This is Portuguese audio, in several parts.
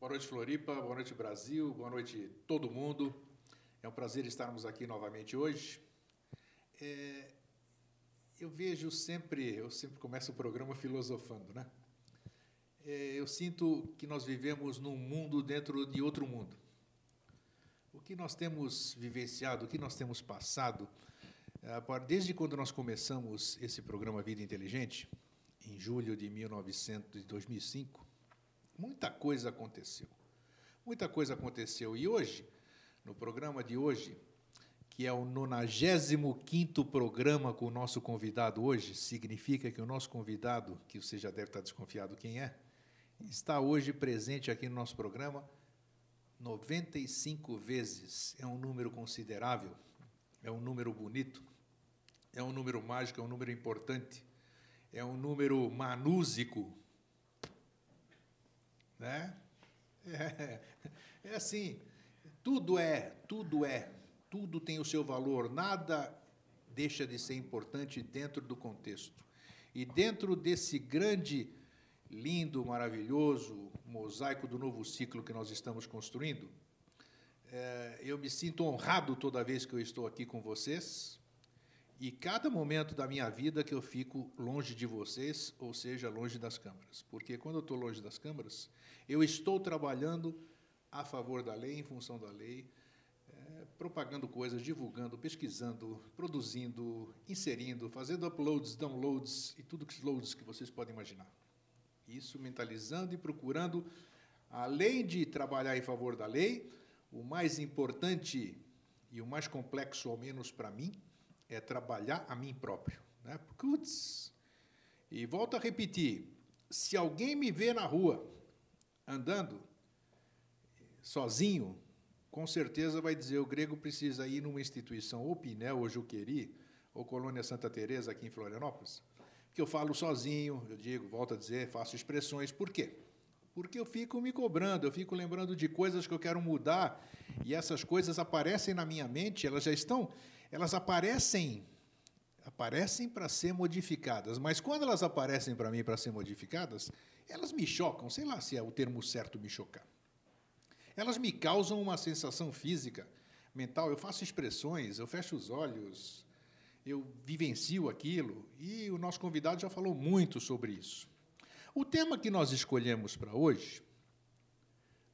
Boa noite, Floripa. Boa noite, Brasil. Boa noite, todo mundo. É um prazer estarmos aqui novamente hoje. É, eu vejo sempre, eu sempre começo o programa filosofando, né? É, eu sinto que nós vivemos num mundo dentro de outro mundo. O que nós temos vivenciado, o que nós temos passado, é, desde quando nós começamos esse programa Vida Inteligente, em julho de 1900, de 2005, muita coisa aconteceu. Muita coisa aconteceu. E hoje, no programa de hoje, que é o 95 programa com o nosso convidado hoje, significa que o nosso convidado, que você já deve estar desconfiado quem é, está hoje presente aqui no nosso programa 95 vezes. É um número considerável, é um número bonito, é um número mágico, é um número importante, é um número manúsico, né? É, é assim, tudo é, tudo é, tudo tem o seu valor, nada deixa de ser importante dentro do contexto. E dentro desse grande, lindo, maravilhoso mosaico do novo ciclo que nós estamos construindo, é, eu me sinto honrado toda vez que eu estou aqui com vocês, e cada momento da minha vida que eu fico longe de vocês, ou seja, longe das câmaras. Porque quando eu estou longe das câmaras, eu estou trabalhando a favor da lei, em função da lei, é, propagando coisas, divulgando, pesquisando, produzindo, inserindo, fazendo uploads, downloads e tudo que loads que vocês podem imaginar. Isso mentalizando e procurando, além de trabalhar em favor da lei, o mais importante e o mais complexo, ao menos para mim, é trabalhar a mim próprio. Né? Putz. E volto a repetir: se alguém me vê na rua andando sozinho, com certeza vai dizer o grego precisa ir numa instituição ou Pinel ou Juqueri ou Colônia Santa Teresa aqui em Florianópolis, que eu falo sozinho, eu digo, volto a dizer, faço expressões. Por quê? Porque eu fico me cobrando, eu fico lembrando de coisas que eu quero mudar e essas coisas aparecem na minha mente, elas já estão elas aparecem aparecem para ser modificadas, mas quando elas aparecem para mim para ser modificadas, elas me chocam, sei lá se é o termo certo me chocar. Elas me causam uma sensação física, mental, eu faço expressões, eu fecho os olhos, eu vivencio aquilo, e o nosso convidado já falou muito sobre isso. O tema que nós escolhemos para hoje,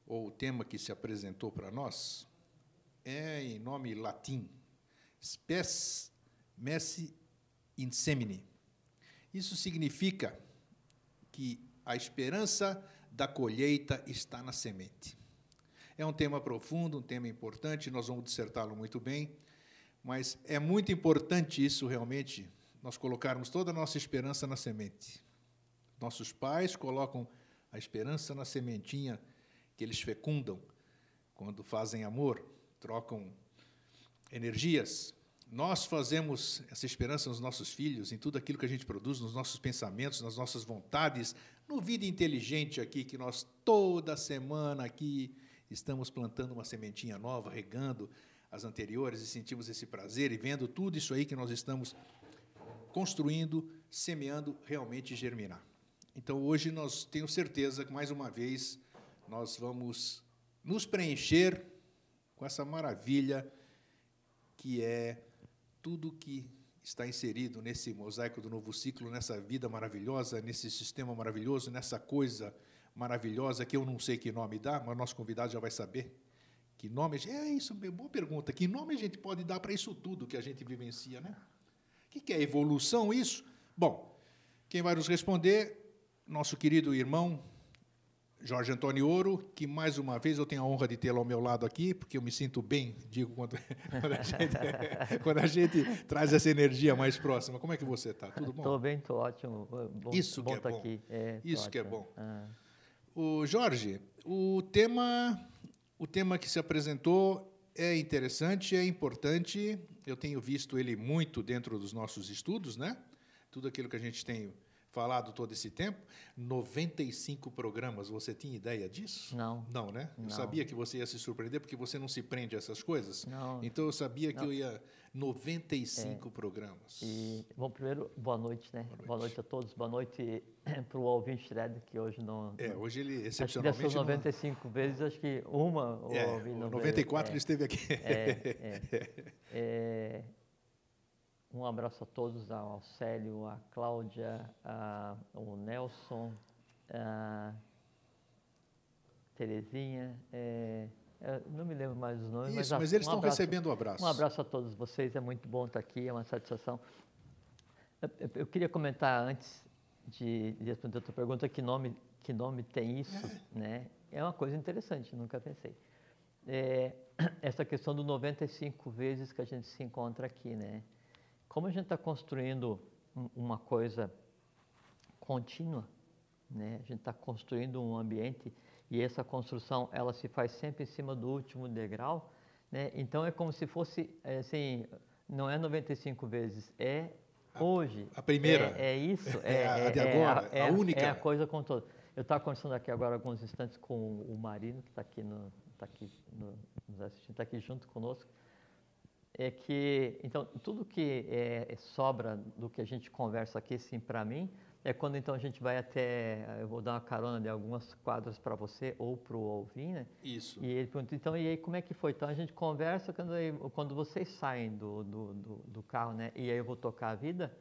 ou o tema que se apresentou para nós, é em nome latim, spes messi in semine. Isso significa que a esperança da colheita está na semente. É um tema profundo, um tema importante, nós vamos dissertá-lo muito bem, mas é muito importante isso realmente, nós colocarmos toda a nossa esperança na semente. Nossos pais colocam a esperança na sementinha que eles fecundam quando fazem amor, trocam energias. Nós fazemos essa esperança nos nossos filhos, em tudo aquilo que a gente produz, nos nossos pensamentos, nas nossas vontades, no Vida Inteligente aqui, que nós toda semana aqui estamos plantando uma sementinha nova, regando as anteriores e sentimos esse prazer e vendo tudo isso aí que nós estamos construindo, semeando, realmente germinar. Então, hoje nós tenho certeza que, mais uma vez, nós vamos nos preencher com essa maravilha que é tudo que está inserido nesse mosaico do novo ciclo, nessa vida maravilhosa, nesse sistema maravilhoso, nessa coisa maravilhosa que eu não sei que nome dá, mas nosso convidado já vai saber. Que nome? É isso, boa pergunta. Que nome a gente pode dar para isso tudo que a gente vivencia, né? O que é evolução isso? Bom, quem vai nos responder, nosso querido irmão Jorge Antônio Ouro, que mais uma vez eu tenho a honra de tê-lo ao meu lado aqui, porque eu me sinto bem, digo, quando, quando, a, gente, quando a, gente, traz essa energia mais próxima. Como é que você está? Tudo bom? Estou bem, estou ótimo. Bom, Isso bom que é bom. Aqui. É, Isso ótimo. que é bom. Ah. O Jorge, o tema, o tema que se apresentou é interessante, é importante. Eu tenho visto ele muito dentro dos nossos estudos, né? Tudo aquilo que a gente tem falado todo esse tempo, 95 programas, você tinha ideia disso? Não. Não, né? Não. Eu sabia que você ia se surpreender, porque você não se prende a essas coisas. Não. Então eu sabia que Não. eu ia 95 programas. E, bom, primeiro, boa noite, né? Boa noite. a todos. Boa noite para o ouvinte Shred, que hoje não... É, hoje ele Acho que excepcionalmente dessas não- 95 vezes, acho que uma o É, Alvin não veio. 94 ele É. esteve aqui. É, é. É, um abraço a todos, ao Célio, a Cláudia, a, o Nelson, a Terezinha, é, eu não me lembro mais os nomes, Isso, a- mas eles um estão abraço- recebendo o abraço. Um abraço a todos vocês, é muito bom estar aqui, é uma satisfação. Eu, eu- eu queria comentar antes de, de responder a tua pergunta que nome, que nome tem isso, né? É uma coisa interessante, nunca pensei. É, essa questão do 95 vezes que a gente se encontra aqui, né? Como a gente está construindo um- uma coisa contínua, né? A gente está construindo um ambiente e essa construção ela se faz sempre em cima do último degrau, né? Então é como se fosse é, assim, não é 95 vezes, é hoje. a primeira. É, é isso. É É, a é- de é agora, a é única. É a coisa com todo. Eu estava conversando aqui agora alguns instantes com o Marino que está aqui no, tá aqui no, nos assistindo, está aqui junto conosco é que então tudo que é, é sobra do que a gente conversa aqui sim para mim é quando então a gente vai até eu vou dar uma carona de algumas quadras para você ou para o ouvir né Isso. e ele pergunta então e aí como é que foi então a gente conversa quando quando vocês saem do, do, do, do carro né e aí eu vou tocar a vida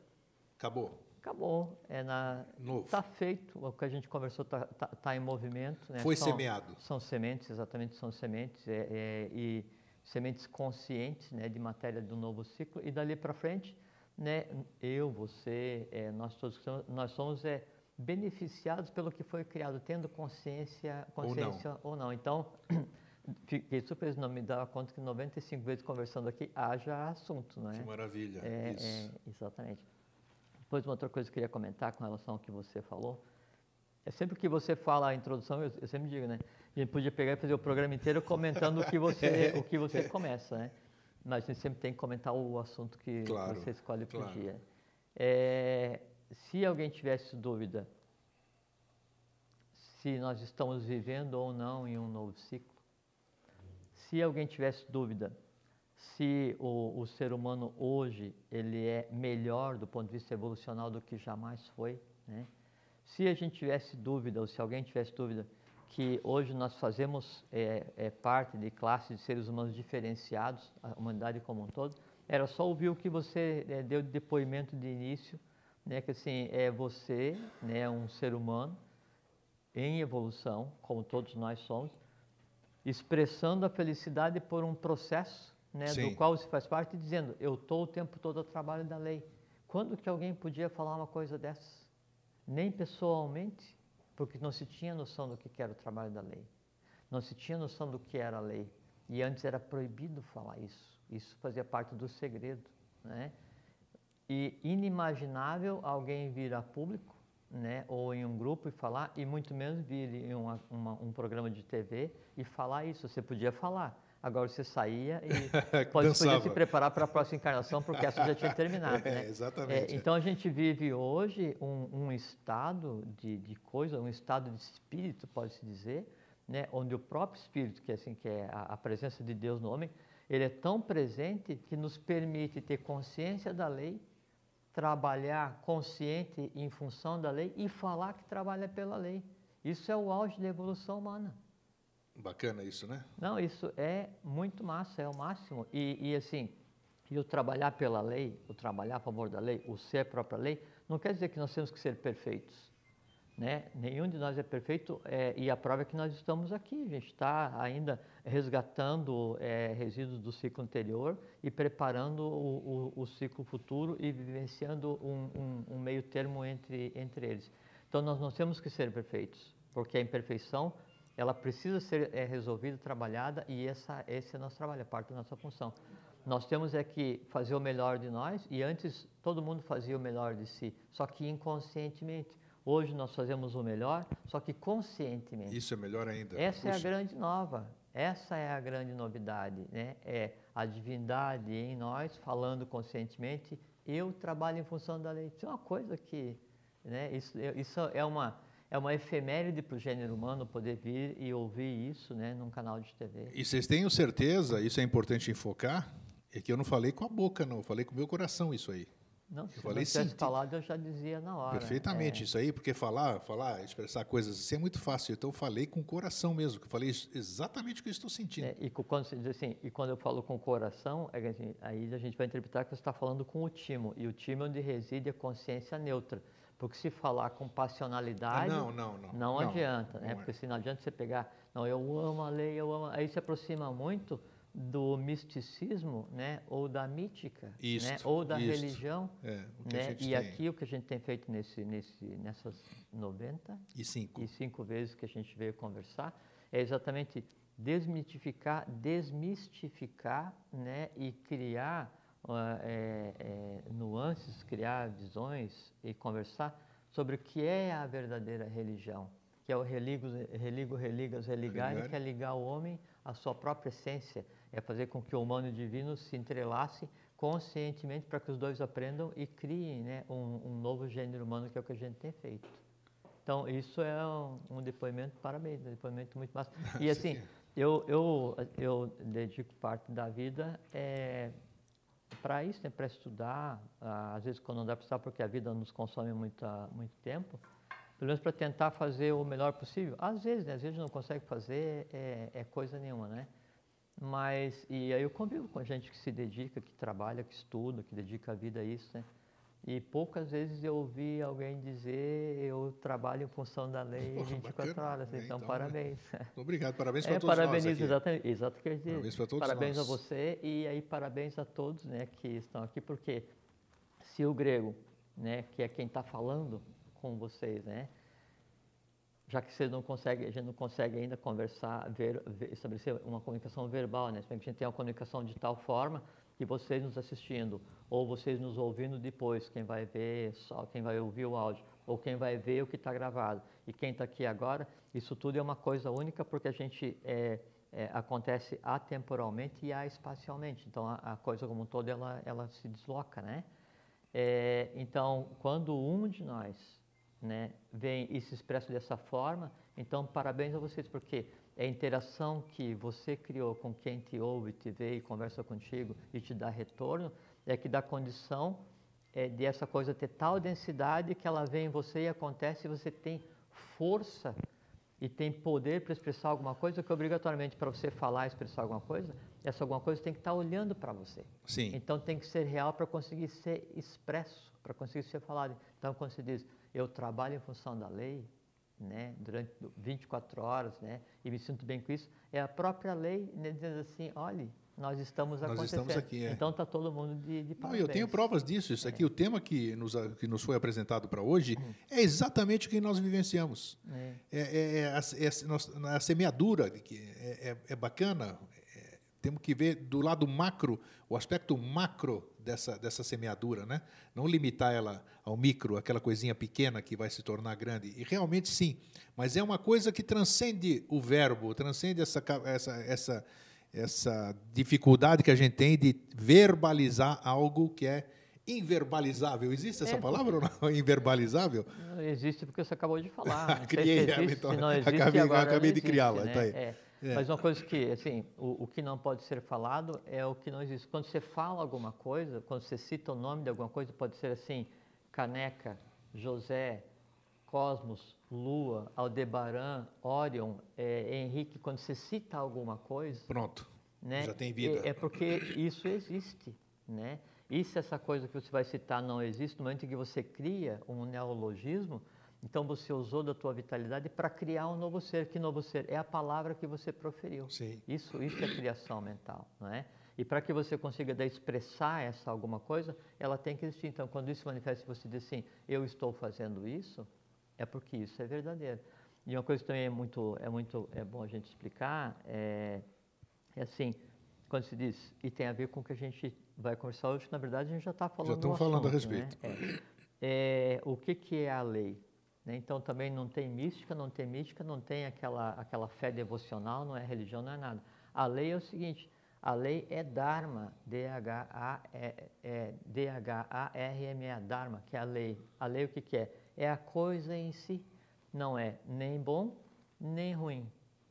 Acabou. acabou é na Novo. tá feito o que a gente conversou tá, tá, tá em movimento né? Foi São- semeado. são sementes, exatamente, são sementes é, é, e sementes conscientes, né, de matéria do novo ciclo. E dali para frente, né, eu, você, é, nós todos somos- nós somos é, beneficiados pelo que foi criado, tendo consciência, Ou não. consciência ou não. Então, fiquei surpreso, não me dava conta que 95 vezes conversando aqui haja assunto, não é? Que maravilha. É, Isso. é, exatamente. Depois, uma outra coisa que eu queria comentar com relação ao que você falou. É sempre que você fala a introdução, eu, eu sempre digo, né? A gente podia pegar e fazer o programa inteiro comentando o que você, o que você começa, né? Mas a gente sempre tem que comentar o assunto que Claro, você escolhe para o claro. dia. É, se alguém tivesse dúvida se nós estamos vivendo ou não em um novo ciclo, se alguém tivesse dúvida se o, o ser humano hoje ele é melhor do ponto de vista evolucional do que jamais foi, né? Se a gente tivesse dúvida ou se alguém tivesse dúvida que hoje nós fazemos é, é, parte de classes de seres humanos diferenciados, a humanidade como um todo, era só ouvir o que você é, deu de depoimento de início, né? Que assim é você, né? Um ser humano em evolução, como todos nós somos, expressando a felicidade por um processo né, do qual você faz parte, dizendo, eu estou o tempo todo a trabalho da lei. Quando que alguém podia falar uma coisa dessas? Nem pessoalmente, porque não se tinha noção do que era o trabalho da lei. Não se tinha noção do que era a lei. E antes era proibido falar isso. Isso fazia parte do segredo. Né? E inimaginável alguém vir a público né, ou em um grupo e falar, e muito menos vir em uma, uma, um programa de TV e falar isso. Você podia falar. Agora você saía e pode, podia se preparar para a próxima encarnação, porque essa já tinha terminado. É, né? exatamente. É, então a gente vive hoje um, um estado de, de coisa, um estado de espírito, pode-se dizer, né, onde o próprio espírito, que é, assim, que é a, a presença de Deus no homem, ele é tão presente que nos permite ter consciência da lei, trabalhar consciente em função da lei e falar que trabalha pela lei. Isso é o auge da evolução humana. Bacana isso, né? Não, isso é muito massa, é o máximo. E, e assim, e o trabalhar pela lei, o trabalhar a favor da lei, o ser a própria lei, não quer dizer que nós temos que ser perfeitos. Né? Nenhum de nós é perfeito é, e a prova é que nós estamos aqui. A gente está ainda resgatando é, resíduos do ciclo anterior e preparando o, o, o ciclo futuro e vivenciando um, um, um meio termo entre, entre eles. Então nós não temos que ser perfeitos, porque a imperfeição ela precisa ser é, resolvida, trabalhada e essa, esse é nosso trabalho, é parte da nossa função. Nós temos é que fazer o melhor de nós e antes todo mundo fazia o melhor de si, só que inconscientemente. Hoje nós fazemos o melhor, só que conscientemente. Isso é melhor ainda. Essa é a Puxa. grande nova, essa é a grande novidade, né? É a divindade em nós falando conscientemente. Eu trabalho em função da lei. Isso é uma coisa que Né? Isso, isso é uma é uma efeméride para o gênero humano poder vir e ouvir isso né, num canal de TV. E vocês tenham certeza, isso é importante enfocar, é que eu não falei com a boca, não, eu falei com o meu coração isso aí. Não, se eu falei, tivesse falado, eu já dizia na hora. Perfeitamente, é. isso aí, porque falar, falar, expressar coisas assim é muito fácil. Então eu falei com o coração mesmo, que eu falei exatamente o que eu estou sentindo. É, e quando você diz assim, e quando eu falo com o coração, é assim, aí a gente vai interpretar que você está falando com o timo, e o timo é onde reside a consciência neutra. Porque se falar com passionalidade, ah, não, não, não, não, adianta, né? Não Porque é. se não adianta você pegar, não, eu amo a lei, eu amo, aí se aproxima muito do misticismo, né, ou da mítica, isto, né, ou da isto. religião, é, né? E tem. aqui o que a gente tem feito nesse, nesse, nessas 90 e cinco. e cinco vezes que a gente veio conversar é exatamente desmitificar, desmistificar, né, e criar é, é, nuances, criar visões e conversar sobre o que é a verdadeira religião, que é o religo, religo religas, religar, que é ligar o homem à sua própria essência, é fazer com que o humano e o divino se entrelacem conscientemente para que os dois aprendam e criem né, um, um, novo gênero humano, que é o que a gente tem feito. Então, isso é um, um depoimento, parabéns, um depoimento muito massa. E assim, eu, eu, eu dedico parte da vida é, para isso, né, para estudar, às vezes quando não dá para estudar porque a vida nos consome muita, muito tempo, pelo menos para tentar fazer o melhor possível. Às vezes, né, às vezes não consegue fazer é, é, coisa nenhuma, né? Mas, e aí eu convivo com gente que se dedica, que trabalha, que estuda, que dedica a vida a isso, né? E poucas vezes eu ouvi alguém dizer eu trabalho em função da lei 24 bacana, horas, então, então, parabéns. Obrigado, parabéns para é, todos parabéns, nós aqui. Exatamente, exato que eu dizer. Parabéns para todos Parabéns nós. a você e aí parabéns a todos né, que estão aqui, porque se o grego, né, que é quem está falando com vocês, né, já que você não consegue, a gente não consegue ainda conversar, ver, ver, estabelecer uma comunicação verbal, né? A gente tem uma comunicação de tal forma que vocês nos assistindo ou vocês nos ouvindo depois, quem vai ver só, quem vai ouvir o áudio ou quem vai ver o que está gravado e quem está aqui agora, isso tudo é uma coisa única porque a gente é, é, acontece atemporalmente e espacialmente. Então a, a, coisa como um todo ela, ela se desloca, né? É, então quando um de nós né, vem e se expressa dessa forma, então parabéns a vocês porque é a interação que você criou com quem te ouve, te vê e conversa contigo e te dá retorno, é que dá condição é, de essa coisa ter tal densidade que ela vem em você e acontece e você tem força e tem poder para expressar alguma coisa que obrigatoriamente para você falar e expressar alguma coisa, essa alguma coisa tem que estar olhando para você. Sim. Então tem que ser real para conseguir ser expresso, para conseguir ser falado. Então quando você diz, eu trabalho em função da lei, né, durante 24 horas, né, e me sinto bem com isso, é a própria lei né, dizendo assim, olhe, nós estamos nós acontecendo. Estamos aqui, é. Então está todo mundo de, de Não, eu tenho provas disso. Isso aqui, é. o tema que nos, que nos foi apresentado para hoje, uhum. é exatamente o que nós vivenciamos. É, é, é, é a, é a, semeadura, que é, é bacana. Temos que ver do lado macro, o aspecto macro dessa, dessa semeadura, né? Não limitar ela ao micro, aquela coisinha pequena que vai se tornar grande. E realmente sim, mas é uma coisa que transcende o verbo, transcende essa, essa, essa, essa dificuldade que a gente tem de verbalizar algo que é inverbalizável. Existe essa é, palavra ou não? Inverbalizável? Não existe porque você acabou de falar. Criei ela, então. acabei, acabei de criá-la. Né? Tá é. É. Mas uma coisa que, assim, o, o, que não pode ser falado é o que não existe. Quando você fala alguma coisa, quando você cita o nome de alguma coisa, pode ser assim, Caneca, José, Cosmos, Lua, Aldebaran, Orion, é, Henrique, quando você cita alguma coisa... Pronto, né, já tem vida. É, é porque isso existe, né? E se essa coisa que você vai citar não existe, no momento em que você cria um neologismo, então você usou da tua vitalidade para criar um novo ser. Que novo ser? É a palavra que você proferiu. Sim. Isso, isso é criação mental, não é? E para que você consiga daí, expressar essa alguma coisa, ela tem que existir. Então, quando isso se manifesta, você diz assim: eu estou fazendo isso, é porque isso é verdadeiro. E uma coisa que também é muito, é muito, é bom a gente explicar é, é assim, quando se diz e tem a ver com o que a gente vai conversar hoje, na verdade a gente já está falando. Já estamos falando a respeito. Né? É, é, o que que é a lei? Né? Então também não tem mística, não tem mística, não tem aquela, aquela fé devocional, não é religião, não é nada. A lei é o seguinte, a lei é Dharma, D-H-A-R-M-A, Dharma, que é a lei. A lei o que, que é? é a coisa em si. Não é nem bom nem ruim.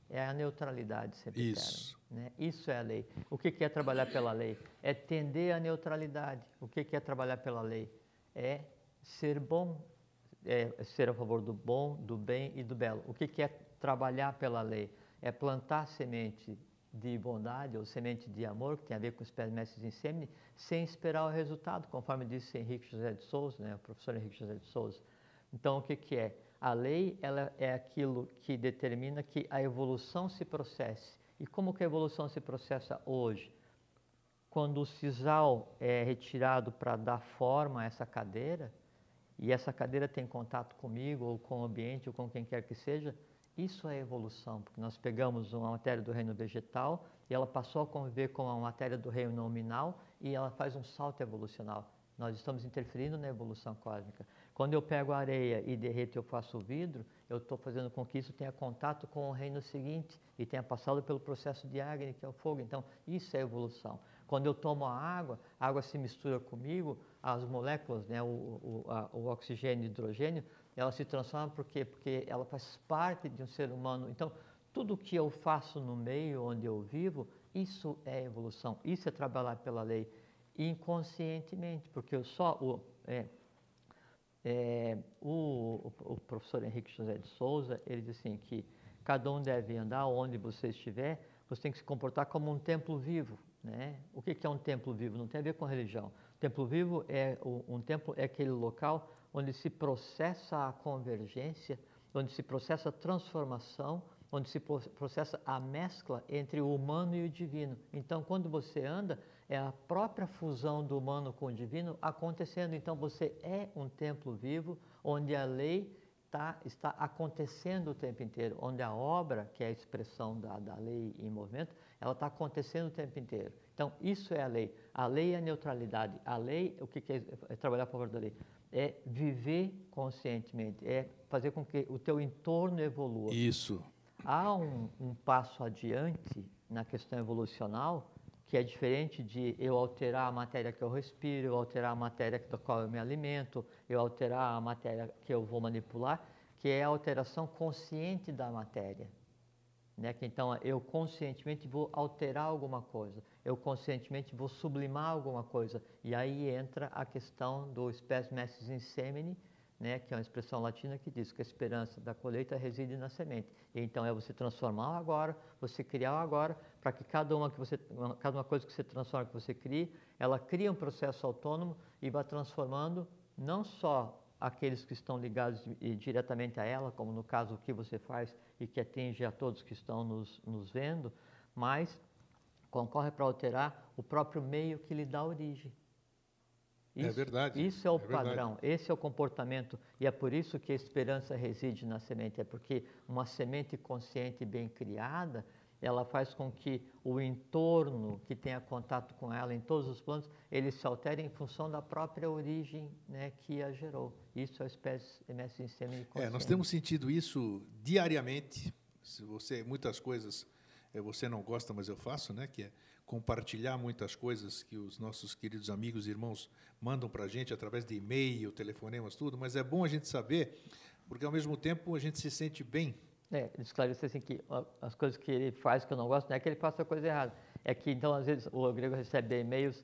É a neutralidade sempre Isso. Né? Isso é a lei. O que é trabalhar pela lei? É tender à neutralidade. O que é trabalhar pela lei? É ser bom, é ser a favor do bom, do bem e do belo. O que é trabalhar pela lei? É plantar semente de bondade ou semente de amor, que tem a ver com os pés mestres em sêmen, sem esperar o resultado, conforme disse Henrique José de Souza, né, o professor Henrique José de Souza. Então, o que, que é? A lei ela é aquilo que determina que a evolução se processe. E como que a evolução se processa hoje? Quando o sisal é retirado para dar forma a essa cadeira, e essa cadeira tem contato comigo, ou com o ambiente, ou com quem quer que seja, isso é evolução, porque nós pegamos uma matéria do reino vegetal e ela passou a conviver com a matéria do reino nominal e ela faz um salto evolucional. Nós estamos interferindo na evolução cósmica. Quando eu pego a areia e derreto e eu faço o vidro, eu estou fazendo com que isso tenha contato com o reino seguinte e tenha passado pelo processo de Agni, que é o fogo. Então, isso é evolução. Quando eu tomo a água, a água se mistura comigo, as moléculas, né, o, o, a, o oxigênio e o hidrogênio, ela se transforma por quê? Porque ela faz parte de um ser humano. Então, tudo que eu faço no meio onde eu vivo, isso é evolução, isso é trabalhar pela lei inconscientemente, porque eu só o, é, é, o, o, professor Henrique José de Souza, ele diz assim que cada um deve andar onde você estiver, você tem que se comportar como um templo vivo, né? O que é um templo vivo? Não tem a ver com religião. Templo vivo é um templo é aquele local onde se processa a convergência, onde se processa a transformação, onde se processa a mescla entre o humano e o divino. Então, quando você anda, é a própria fusão do humano com o divino acontecendo. Então, você é um templo vivo, onde a lei tá, está acontecendo o tempo inteiro, onde a obra, que é a expressão da, da lei em movimento, ela está acontecendo o tempo inteiro. Então, isso é a lei. A lei é a neutralidade. A lei, o que é, é trabalhar a favor da lei? é viver conscientemente, é fazer com que o teu entorno evolua. Isso. Há um, um passo adiante na questão evolucional que é diferente de eu alterar a matéria que eu respiro, eu alterar a matéria da qual eu me alimento, eu alterar a matéria que eu vou manipular, que é a alteração consciente da matéria. Né? Que então eu conscientemente vou alterar alguma coisa, eu conscientemente vou sublimar alguma coisa. E aí entra a questão do spes mestres in semine, né? que é uma expressão latina que diz que a esperança da colheita reside na semente. E então é você transformar o agora, você criar o agora, para que cada uma, que você, cada uma coisa que você transforma, que você crie, ela cria um processo autônomo e vai transformando não só aqueles que estão ligados diretamente a ela, como no caso o que você faz e que atinge a todos que estão nos, nos vendo, mas concorre para alterar o próprio meio que lhe dá origem. É isso, é verdade. Isso é o é padrão, verdade. esse é o comportamento. E é por isso que a esperança reside na semente. É porque uma semente consciente e bem criada, ela faz com que o entorno que tenha contato com ela em todos os planos, ele se altere em função da própria origem né, que a gerou. Isso é a espécie MS em semi É, nós temos sentido isso diariamente. Se você muitas coisas é, você não gosta, mas eu faço, né? Que é compartilhar muitas coisas que os nossos queridos amigos e irmãos mandam para a gente através de e-mail, telefonemas, tudo. Mas é bom a gente saber, porque ao mesmo tempo a gente se sente bem é, esclarecer assim que as coisas que ele faz que eu não gosto não é que ele faça coisa errada, é que então às vezes o grego recebe e-mails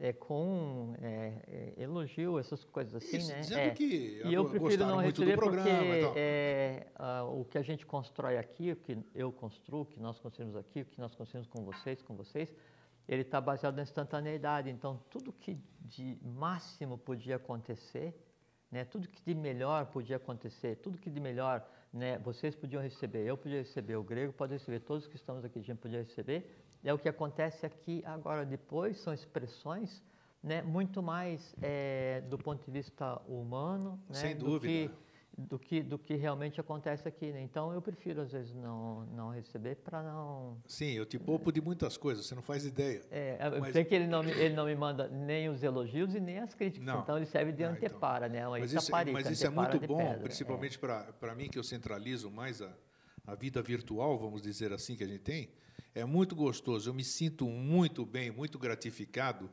é, com é, é, elogio, essas coisas assim, Isso, né? Dizendo é. que e eu prefiro não receber programa, porque é, o que a gente constrói aqui, o que eu construo, o que nós construímos aqui, o que nós construímos com vocês, com vocês, ele está baseado na instantaneidade. Então, tudo que de máximo podia acontecer, né? Tudo que de melhor podia acontecer, tudo que de melhor né, vocês podiam receber, eu podia receber, o grego pode receber, todos que estamos aqui, a gente podia receber. É o que acontece aqui agora. Depois são expressões né, muito mais é, do ponto de vista humano né, Sem dúvida. Do que, do que, do que realmente acontece aqui. Né? Então, eu prefiro, às vezes, não, não receber para não... Sim, eu te poupo de muitas coisas, você não faz ideia. É, mas... sei que ele não, me, ele não me manda nem os elogios e nem as críticas, não. então ele serve de ah, antepara, então. né? Uma mas isso, mas isso é muito bom, pedra, principalmente é. para mim, que eu centralizo mais a, a vida virtual, vamos dizer assim, que a gente tem. É muito gostoso, eu me sinto muito bem, muito gratificado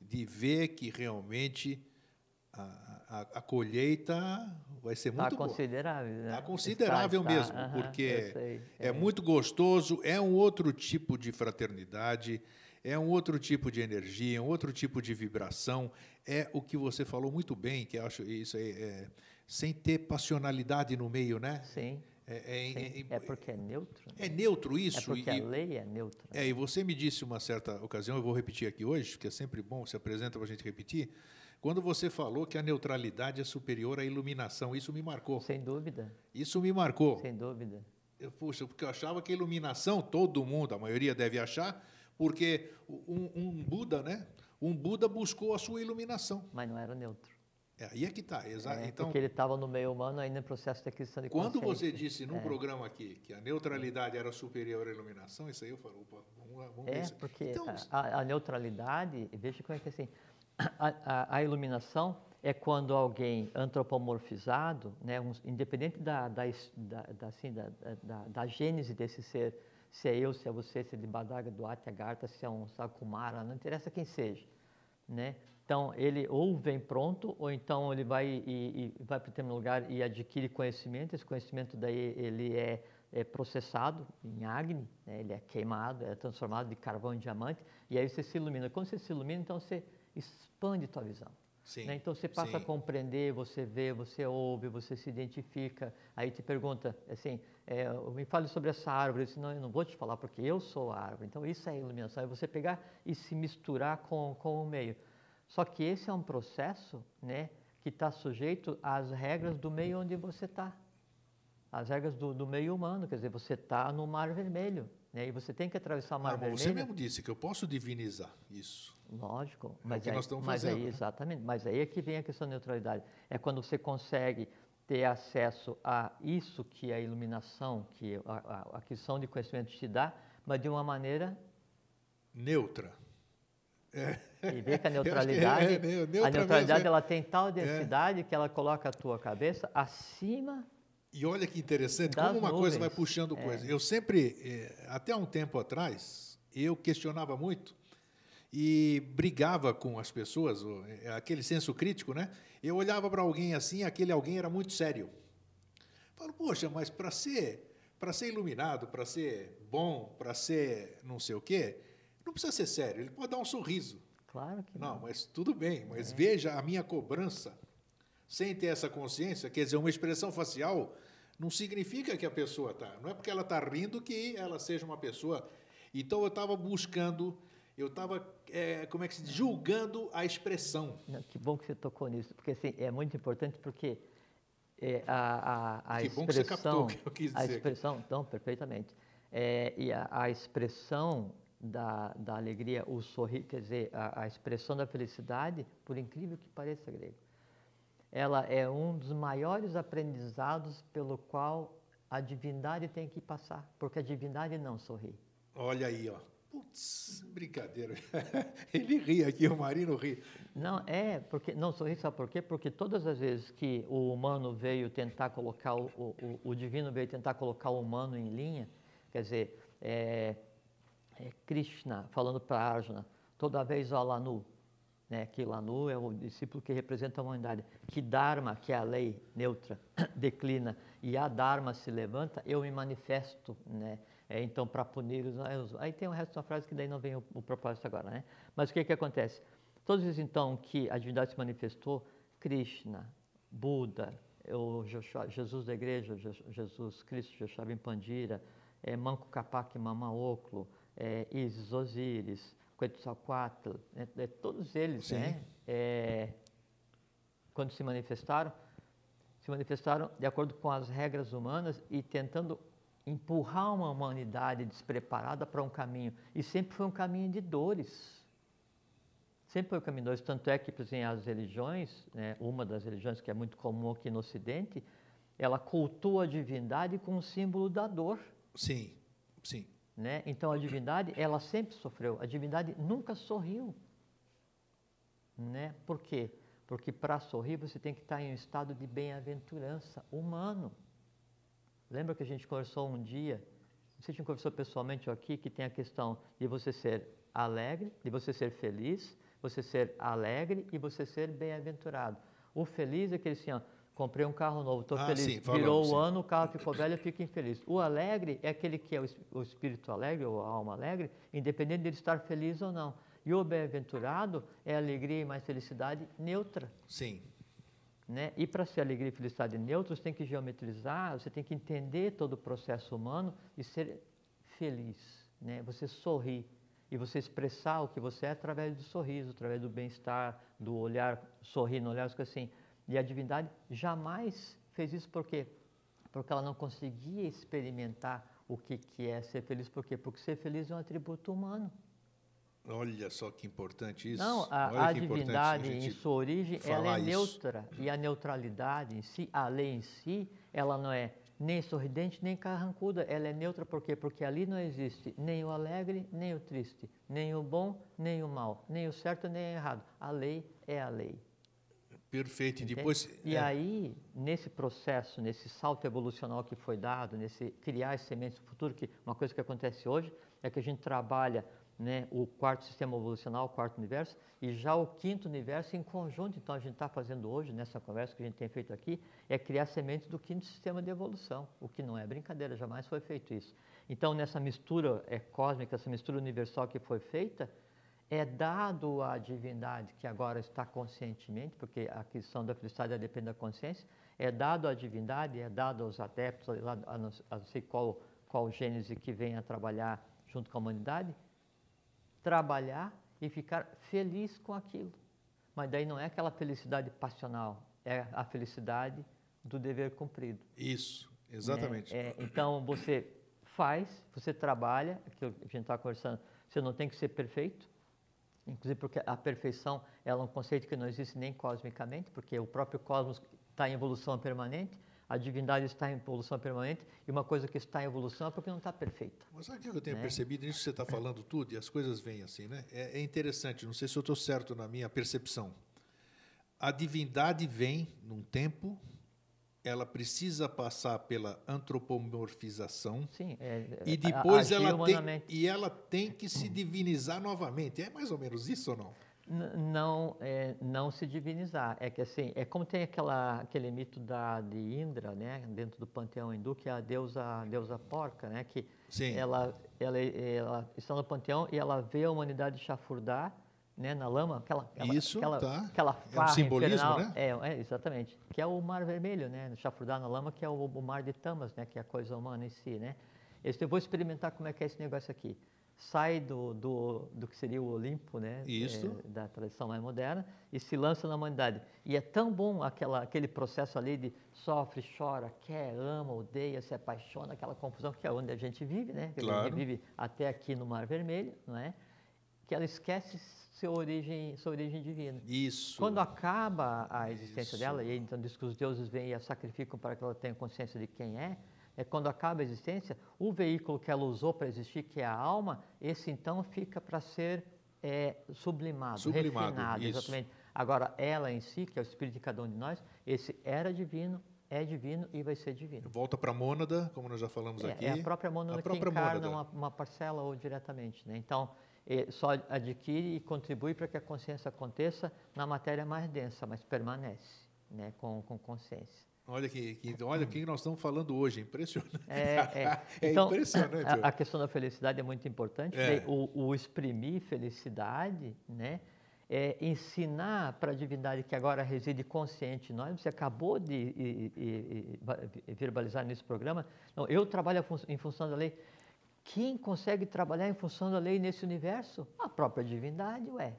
de ver que realmente a, a, a colheita vai ser Está muito boa. considerável, né? Está considerável Está, está, mesmo, aham, porque sei, é muito gostoso, é um outro tipo de fraternidade, é um outro tipo de energia, um outro tipo de vibração. É o que você falou muito bem, que eu acho isso aí, é, sem ter passionalidade no meio, né? Sim, É, é- sim. é- É porque é neutro. né? é neutro É isso. porque e, a lei é neutra. é, e você me disse uma certa ocasião, eu vou repetir aqui hoje, porque é sempre bom, se apresenta para a gente repetir, quando você falou que a neutralidade é superior à iluminação, isso me marcou. Sem dúvida, Isso me marcou. sem dúvida. Eu, puxa, porque eu achava que a iluminação, todo mundo, a maioria deve achar, porque um, um Buda, né? Um Buda buscou a sua iluminação. Mas não era neutro. É, aí é que está. É, então, porque ele estava no meio humano ainda em processo de aquisição de quando você disse num É. programa aqui que a neutralidade era superior à iluminação, isso aí eu falo, opa, vamos lá, vamos ver É, isso. porque Então, a, a- a neutralidade, veja como é que assim, a, a- iluminação é quando alguém antropomorfizado, né, um- independente da, da, da, assim, da, gênese desse ser, se é eu, se é você, se é de Badaga, Duarte, Agartha, se é um Sakumara, não interessa quem seja, né? Então, ele ou vem pronto, ou então ele vai e, e vai para determinado lugar e adquire conhecimento. Esse conhecimento daí ele é, é processado em Agni, né? ele é queimado, é transformado de carvão em diamante, e aí você se ilumina. Quando você se ilumina, então você expande tua visão. sim, né? Então você passa a sim. compreender, você vê, você ouve, você se identifica. Aí te pergunta assim, é, me fale sobre essa árvore. Eu disse, não, eu não vou te falar porque eu sou a árvore. Então isso é iluminação, é você pegar e se misturar com, com o meio. Só que esse é um processo né, que está sujeito às regras do meio onde você está. As regras do, do meio humano, quer dizer, você está no Mar Vermelho. Né, e você tem que atravessar o Mar Ah, Vermelho. você mesmo disse que eu posso divinizar isso. Lógico, É o mas, que aí, nós estamos mas fazendo, aí né? exatamente, mas aí é que vem a questão da neutralidade. É quando você consegue ter acesso a isso que a iluminação, que a, a, aquisição de conhecimento te dá, mas de uma maneira Neutra. e ver que a Eu acho que é, neutralidade, é, a neutra neutralidade mesmo, é. ela tem tal densidade que ela coloca a tua cabeça acima E olha que interessante, como uma coisa vai nuvens. puxando É. coisa. Eu sempre, eh, até um tempo atrás, eu questionava muito e brigava com as pessoas, eh, aquele senso crítico, né? Eu olhava para alguém assim, aquele alguém era muito sério. Falo, poxa, mas para ser, para ser iluminado, para ser bom, para ser não sei o quê, não precisa ser sério. Ele pode dar um sorriso. claro que Não, mas tudo bem. Mas É. veja a minha cobrança. Sem ter essa consciência, quer dizer, uma expressão facial não significa que a pessoa está. Não é porque ela está rindo que ela seja uma pessoa. Então eu estava buscando, eu estava, como é que se diz? Julgando a expressão. Não, que bom que você tocou nisso, porque assim, é muito importante porque é, a, a, a Que bom que você captou expressão, o que eu quis a dizer. expressão, então, perfeitamente, É, e a, a expressão da, da alegria, o sorrir, quer dizer, a, a expressão da felicidade, por incrível que pareça, grego, ela é um dos maiores aprendizados pelo qual a divindade tem que passar, porque a divindade não sorri. Olha aí, ó. Putz, brincadeira. Ele ri aqui, o Marino ri. Não, é, porque não sorri, sabe por quê? Porque todas as vezes que o humano veio tentar colocar, o, o, o divino veio tentar colocar o humano em linha, quer dizer, é, é Krishna falando para Arjuna, toda vez ó Lanu, né, que Lanu é o discípulo que representa a humanidade, que Dharma, que é a lei neutra, declina e a Dharma se levanta, eu me manifesto, né? É, então, para punir os, aí os- Aí tem o resto da frase que daí não vem o, o propósito agora, né? Mas o que que acontece? As vezes, então, que a divindade se manifestou, Krishna, Buda, o Joshua- Jesus da igreja, Je- Jesus Cristo, Joshua Pandira, é, Manco Capac Mamaoclo, é, Isis Osíris, Quetzalcoatl, né, é, todos eles, Sim. né, é, quando se manifestaram, se manifestaram de acordo com as regras humanas e tentando empurrar uma humanidade despreparada para um caminho. E sempre foi um caminho de dores. Sempre foi um caminho de dores. Tanto é que, por exemplo, as religiões, né, uma das religiões que é muito comum aqui no Ocidente, ela cultua a divindade com o símbolo da dor. Sim, sim. Né? Então a divindade, ela sempre sofreu. A divindade nunca sorriu. Né? Por quê? Porque para sorrir você tem que estar em um estado de bem-aventurança humano. Lembra que a gente conversou um dia, você tinha conversou pessoalmente aqui, que tem a questão de você ser alegre, de você ser feliz, você ser alegre e você ser bem-aventurado. O feliz é aquele assim, ó, comprei um carro novo, estou Ah, feliz. sim, falamos, Virou sim. o ano, o carro ficou velho, eu fico infeliz. O alegre é aquele que é o espírito alegre ou a alma alegre, independente de ele estar feliz ou não. E o bem-aventurado é alegria e mais felicidade neutra. Sim. Né? E para ser alegria e felicidade neutra, você tem que geometrizar, você tem que entender todo o processo humano e ser feliz. Né? Você sorrir e você expressar o que você é através do sorriso, através do bem-estar, do olhar, sorrir no olhar, assim. E a divindade jamais fez isso por quê? Porque ela não conseguia experimentar o que, que é ser feliz. Por quê? Porque ser feliz é um atributo humano. Olha só que importante isso. Não, a, a divindade a em sua origem, ela é isso. neutra. E a neutralidade em si, a lei em si, ela não é nem sorridente, nem carrancuda. Ela é neutra por quê? Porque ali não existe nem o alegre, nem o triste, nem o bom, nem o mal, nem o certo, nem o errado. A lei é a lei. Perfeito. E entende? depois. E é, aí, nesse processo, nesse salto evolucional que foi dado, nesse criar as sementes do futuro, que uma coisa que acontece hoje é que a gente trabalha né, o quarto sistema evolucional, o quarto universo, e já o quinto universo em conjunto. Então, a gente está fazendo hoje, nessa conversa que a gente tem feito aqui, é criar sementes do quinto sistema de evolução, o que não é brincadeira, jamais foi feito isso. Então, nessa mistura é, cósmica, essa mistura universal que foi feita, é dado à divindade que agora está conscientemente, porque a aquisição da felicidade depende da consciência, é dado à divindade, é dado aos adeptos, a não, sei qual, qual gênese que venha trabalhar junto com a humanidade, trabalhar e ficar feliz com aquilo. Mas daí não é aquela felicidade passional, é a felicidade do dever cumprido. Isso, né? exatamente. É, então você faz, você trabalha, aquilo que a gente está conversando, você não tem que ser perfeito, inclusive porque a perfeição é um conceito que não existe nem cosmicamente, porque o próprio cosmos está em evolução permanente, a divindade está em evolução permanente, e uma coisa que está em evolução é porque não está perfeita. Mas sabe o que eu tenho né? percebido nisso que você está falando tudo e as coisas vêm assim, né? É, é interessante, não sei se eu estou certo na minha percepção. A divindade vem num tempo, ela precisa passar pela antropomorfização Sim, é, e é, depois ela tem e ela tem que se divinizar novamente. É mais ou menos isso ou não? Não é, não se divinizar é que assim é como tem aquela aquele mito da de Indra né dentro do panteão hindu que é a deusa a deusa porca né que Sim. ela ela ela está no panteão e ela vê a humanidade chafurdar né na lama aquela aquela Isso, aquela, tá. aquela É um farra simbolismo, infernal. né? é, é exatamente que é o mar vermelho né chafurdar na lama que é o, o mar de tamas né que é a coisa humana em si né eu vou experimentar como é que é esse negócio aqui sai do, do, do que seria o Olimpo, né? Isso. É, da tradição mais moderna, e se lança na humanidade. E é tão bom aquela, aquele processo ali de sofre, chora, quer, ama, odeia, se apaixona, aquela confusão que é onde a gente vive, né? Que A Claro. gente vive até aqui no Mar Vermelho, não é? Que ela esquece sua origem, sua origem divina. Isso. Quando acaba a existência Isso. dela, e então diz que os deuses vêm e a sacrificam para que ela tenha consciência de quem é, é quando acaba a existência, o veículo que ela usou para existir, que é a alma, esse então fica para ser é, sublimado, Sublimado, refinado, isso. exatamente. Agora, ela em si, que é o espírito de cada um de nós, esse era divino, é divino e vai ser divino. Volta para a mônada, como nós já falamos É, aqui. é a própria mônada A própria que encarna uma, uma parcela ou diretamente. Né? Então, eh, só adquire e contribui para que a consciência aconteça na matéria mais densa, mas permanece né? com, com consciência. Olha que, que- olha o que nós estamos falando hoje, impressionante. É, é. É Então, impressionante. A, a questão da felicidade é muito importante. É. né? O, o exprimir felicidade, né? É ensinar para a divindade que agora reside consciente em nós. Você acabou de e- e- e- verbalizar nesse programa. Não, eu trabalho fun- em função da lei. Quem consegue trabalhar em função da lei nesse universo? A própria divindade, ué.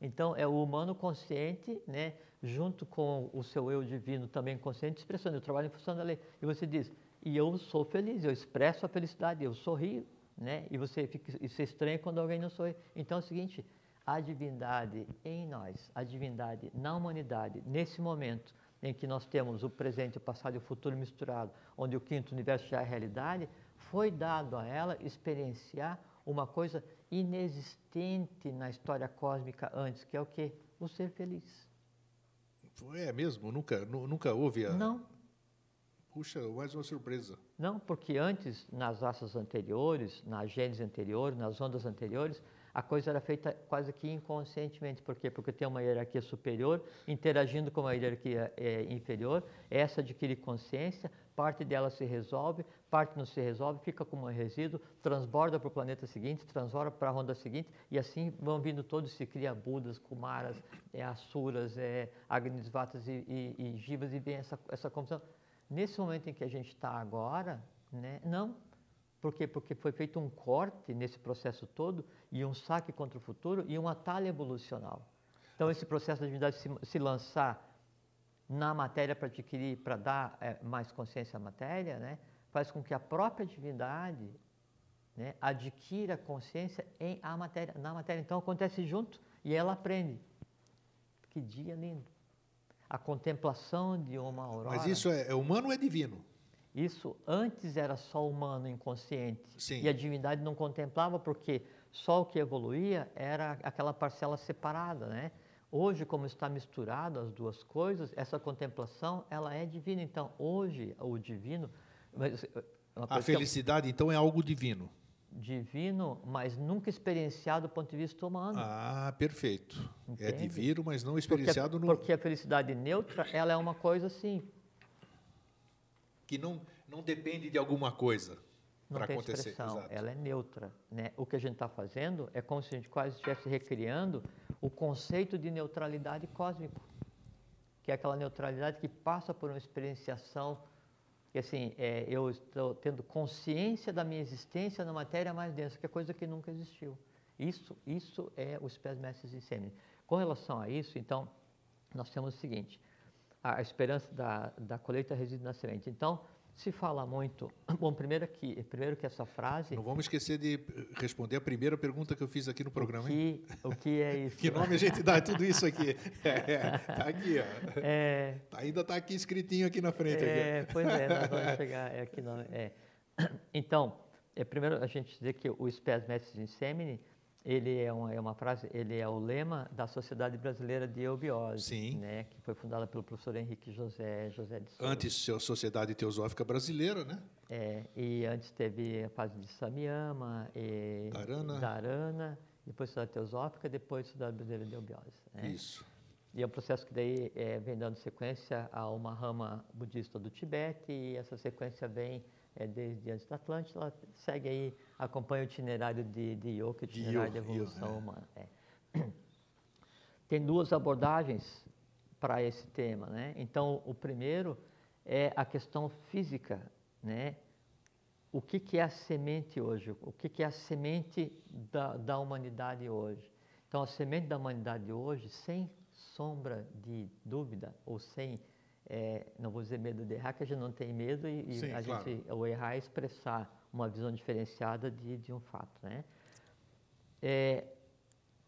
Então, é o humano consciente, né, junto com o seu eu divino também consciente, expressando, eu trabalho em função da lei. E você diz, e eu sou feliz, eu expresso a felicidade, eu sorrio, né? E você fica e se estranha quando alguém não sorri. Então é o seguinte, a divindade em nós, a divindade na humanidade, nesse momento em que nós temos o presente, o passado e o futuro misturado, onde o quinto universo já é realidade, foi dado a ela experienciar uma coisa inexistente na história cósmica antes, que é o quê? O ser feliz. É mesmo? Nunca, nu- nunca houve a. Não, Puxa, mais uma surpresa. não, porque antes, nas raças anteriores, na gênese anterior, nas ondas anteriores, a coisa era feita quase que inconscientemente. Por quê? Porque tem uma hierarquia superior interagindo com uma hierarquia é, inferior, essa adquire consciência, parte dela se resolve, parte não se resolve, fica como um resíduo, transborda para o planeta seguinte, transborda para a ronda seguinte, e assim vão vindo todos, se cria Budas, Kumaras, é, Asuras, é, Agnisvatas e, e, e Jivas, e vem essa, essa confusão. Nesse momento em que a gente está agora, né, não, por quê? Porque foi feito um corte nesse processo todo e um saque contra o futuro e um atalho evolucional. Então, esse processo da divindade se, se lançar na matéria para adquirir, para dar é, mais consciência à matéria, né, faz com que a própria divindade né, adquira consciência em a matéria, na matéria. Então, acontece junto e ela aprende. Que dia lindo! A contemplação de uma aurora. Mas isso é, é humano ou é divino? Isso antes era só humano inconsciente. Sim. E a divindade não contemplava porque só o que evoluía era aquela parcela separada, né? Hoje, como está misturado as duas coisas, essa contemplação ela é divina. Então, hoje o divino, mas, eh, a felicidade então é algo divino. Divino, mas nunca experienciado do ponto de vista humano. Ah, perfeito. É Entende? É divino, mas não experienciado porque, no. Porque a felicidade neutra, ela é uma coisa assim que não, não depende de alguma coisa para acontecer. Expressão, ela é neutra. Né? O que a gente está fazendo é como se a gente quase estivesse recriando o conceito de neutralidade cósmico, que é aquela neutralidade que passa por uma experienciação que assim, é, eu estou tendo consciência da minha existência na matéria mais densa, que é coisa que nunca existiu. Isso, isso é os pés mestres de sêmen. Com relação a isso, então, nós temos o seguinte: a esperança da, da colheita reside na semente. Então, se fala muito. Bom, primeiro que, primeiro que essa frase. Não vamos esquecer de responder a primeira pergunta que eu fiz aqui no programa. O que, o que é isso? que nome a gente dá tudo isso aqui? É, é, tá aqui, ó. É, ainda está aqui escritinho aqui na frente. É, aqui. pois é, nós vamos chegar é aqui. Não, é. Então, é, primeiro a gente dizer que o Spes Mestres in Semine ele é uma, é uma frase, ele é o lema da Sociedade Brasileira de Eubiose, Sim. né, que foi fundada pelo professor Henrique José José de Souza. Antes Sociedade Teosófica Brasileira, né? É, e antes teve a fase de Samyama e Darana, Darana depois Sociedade Teosófica, depois Sociedade Brasileira de Eubiose. Né? Isso. E é um processo que daí é, vem dando sequência a uma rama budista do Tibete e essa sequência vem é, desde antes da Atlântida, ela segue aí, acompanha o itinerário de, de Yoga, o itinerário de, de evolução Yoga, humana. É. Tem duas abordagens para esse tema, né? Então, o primeiro é a questão física, né? O que, que é a semente hoje? O que, que é a semente da, da humanidade hoje? Então, a semente da humanidade hoje, sem sombra de dúvida ou sem é, não vou dizer medo de errar, que a gente não tem medo e, Sim, a claro. gente, o errar é expressar uma visão diferenciada de, de um fato, né? É,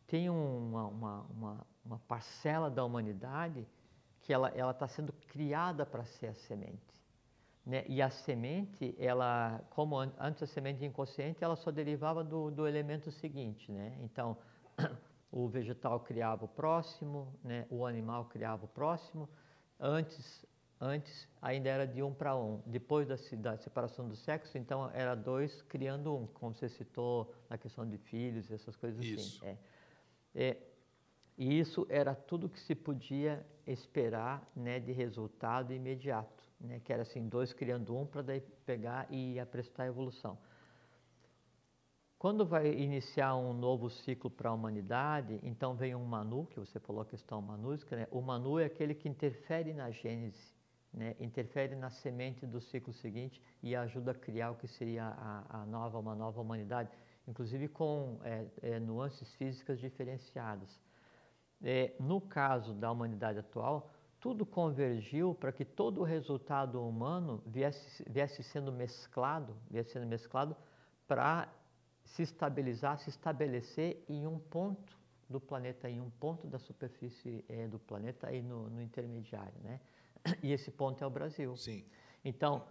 tem uma, uma, uma, uma, parcela da humanidade que ela ela está sendo criada para ser a semente, né? E a semente, ela, como antes a semente inconsciente, ela só derivava do, do elemento seguinte, né? Então, o vegetal criava o próximo, né? O animal criava o próximo Antes, antes ainda era de um para um. Depois da, da, separação do sexo, então era dois criando um, como você citou na questão de filhos, essas coisas assim. isso. assim. É. É, e isso era tudo que se podia esperar né, de resultado imediato, né, que era assim, dois criando um para daí pegar e aprestar a evolução. Quando vai iniciar um novo ciclo para a humanidade, então vem um Manu, que você falou a questão manúsica, né? o Manu é aquele que interfere na gênese, né? interfere na semente do ciclo seguinte e ajuda a criar o que seria a, a nova, uma nova humanidade, inclusive com é, é, nuances físicas diferenciadas. É, no caso da humanidade atual, tudo convergiu para que todo o resultado humano viesse, viesse sendo mesclado, viesse sendo mesclado para se estabilizar, se estabelecer em um ponto do planeta, em um ponto da superfície é, do planeta, aí no, no, intermediário, né? E esse ponto é o Brasil. Sim. Então,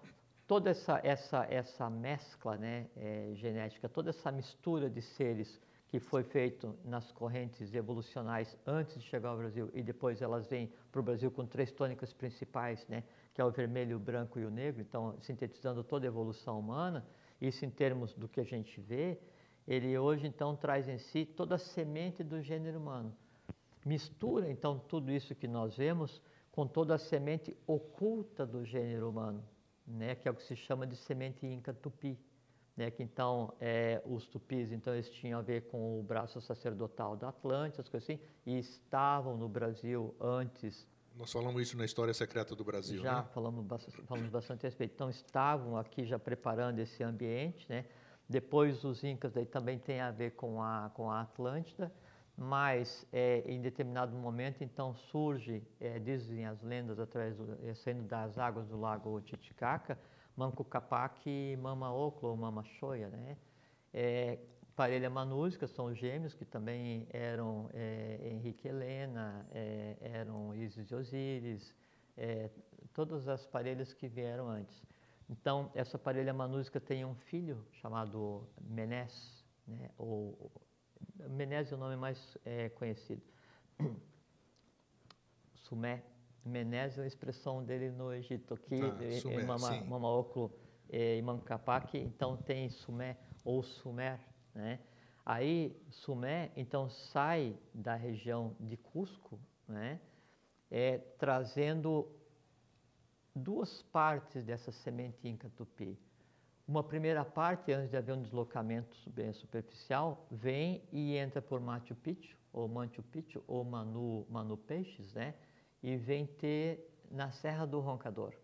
toda essa, essa, essa mescla né, é, genética, toda essa mistura de seres que foi feito nas correntes evolucionais antes de chegar ao Brasil e depois elas vêm para o Brasil com três tônicas principais, né, que é o vermelho, o branco e o negro, então sintetizando toda a evolução humana, isso em termos do que a gente vê, ele hoje então traz em si toda a semente do gênero humano. Mistura então tudo isso que nós vemos com toda a semente oculta do gênero humano, né, que é o que se chama de semente inca tupi. Né, que então é, os tupis então eles tinham a ver com o braço sacerdotal da Atlântida, as coisas assim, e estavam no Brasil antes nós falamos isso na História Secreta do Brasil. Já né? falamos, bastante, falamos bastante a respeito. Então, estavam aqui já preparando esse ambiente. Né? Depois, os Incas daí também tem a ver com a, com a Atlântida, mas é, em determinado momento, então, surge, é, dizem as lendas, através do, é, saindo das águas do lago Titicaca, Manco Capac e Mama Oclo, ou Mama Choia, né? É, Parelha Manusca são os gêmeos que também eram é, Henrique Helena, é, eram Isis e Osíris, é, todas as parelhas que vieram antes. Então, essa parelha manusca tem um filho chamado Menés, né? ou Menés é o nome mais é, conhecido. Sumé. Menés é a expressão dele no Egito, aqui ah, é, Mama, Mama é, e Mancapac, então tem Sumé ou Sumer, né? Aí Sumé então sai da região de Cusco, né? É, trazendo duas partes dessa semente inca tupi. Uma primeira parte, antes de haver um deslocamento bem superficial, vem e entra por Machu Picchu, ou Machu Picchu, ou Manu, Manu Peixes, né? E vem ter na Serra do Roncador.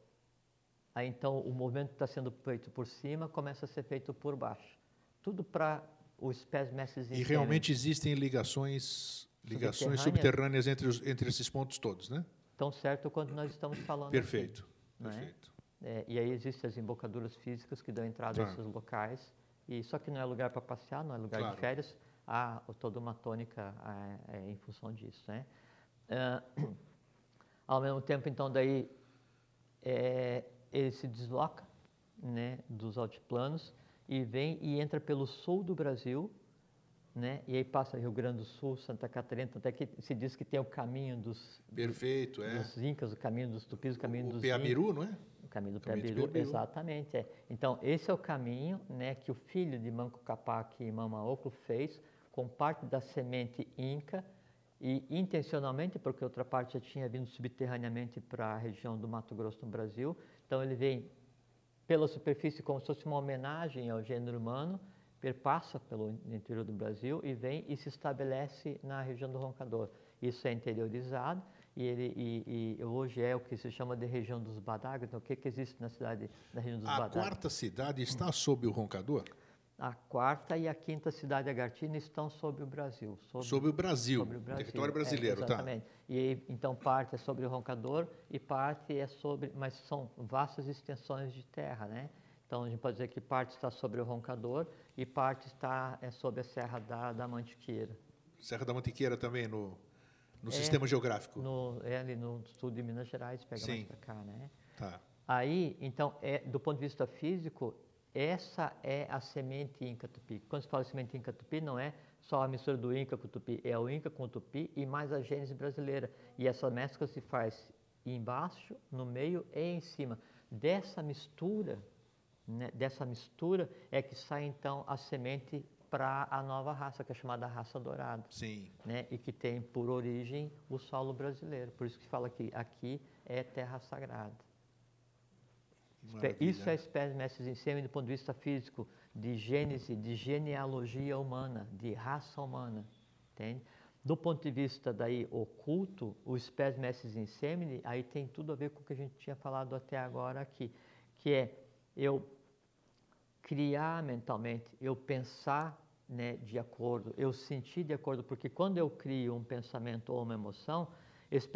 Aí então o movimento está sendo feito por cima, começa a ser feito por baixo. Tudo para E realmente existem ligações, ligações subterrâneas entre, os, entre esses pontos todos, né? Tão certo quanto nós estamos falando Perfeito, aqui, perfeito. É? É, e aí existem as embocaduras físicas que dão entrada a esses locais. E só que não é lugar para passear, não é lugar claro. de férias. Há toda uma tônica é, é, em função disso, né? Uh, ao mesmo tempo, então, daí é, ele se desloca né, dos altiplanos e vem e entra pelo sul do Brasil, né? E aí passa Rio Grande do Sul, Santa Catarina, até que se diz que tem o caminho dos perfeito, é. dos incas, o caminho dos tupis, o caminho o, dos Peamiru, não é? O caminho do Peamiru, exatamente, é. Então esse é o caminho, né, que o filho de Manco Capac e Mama Oclo fez com parte da semente inca e intencionalmente, porque outra parte já tinha vindo subterraneamente para a região do Mato Grosso no Brasil. Então ele vem pela superfície como se fosse uma homenagem ao gênero humano, perpassa pelo interior do Brasil e vem e se estabelece na região do Roncador. Isso é interiorizado e, ele, e, e hoje é o que se chama de região dos Badagas. Então, o que, que existe na cidade, na região dos a Badagas? A quarta cidade está sob o Roncador? A quarta e a quinta cidade Agartina estão sobre o Brasil. Sobre, sobre, o, Brasil, sobre o Brasil, território brasileiro, é, exatamente. tá? E então parte é sobre o Roncador e parte é sobre, mas são vastas extensões de terra, né? Então a gente pode dizer que parte está sobre o Roncador e parte está é sobre a Serra da, da Mantiqueira. Serra da Mantiqueira também no, no é, sistema geográfico. No, é ali no sul de Minas Gerais, pega Sim. mais para cá, né? Tá. Aí, então, é, do ponto de vista físico, essa é a semente Inca Tupi. Quando se fala semente Inca Tupi, não é só a mistura do Inca com o Tupi, é o Inca com o Tupi e mais a gênese brasileira. E essa mescla se faz embaixo, no meio e em cima. Dessa mistura, né, dessa mistura é que sai então a semente para a nova raça, que é chamada raça dourada. Sim. Né, e que tem por origem o solo brasileiro. Por isso que fala que aqui é terra sagrada. Maravilha. Isso é espécie mestres em sêmen do ponto de vista físico, de gênese, de genealogia humana, de raça humana, entende? Do ponto de vista daí oculto, o espécie mestres em sêmen, aí tem tudo a ver com o que a gente tinha falado até agora aqui, que é eu criar mentalmente, eu pensar né, de acordo, eu sentir de acordo, porque quando eu crio um pensamento ou uma emoção, esse,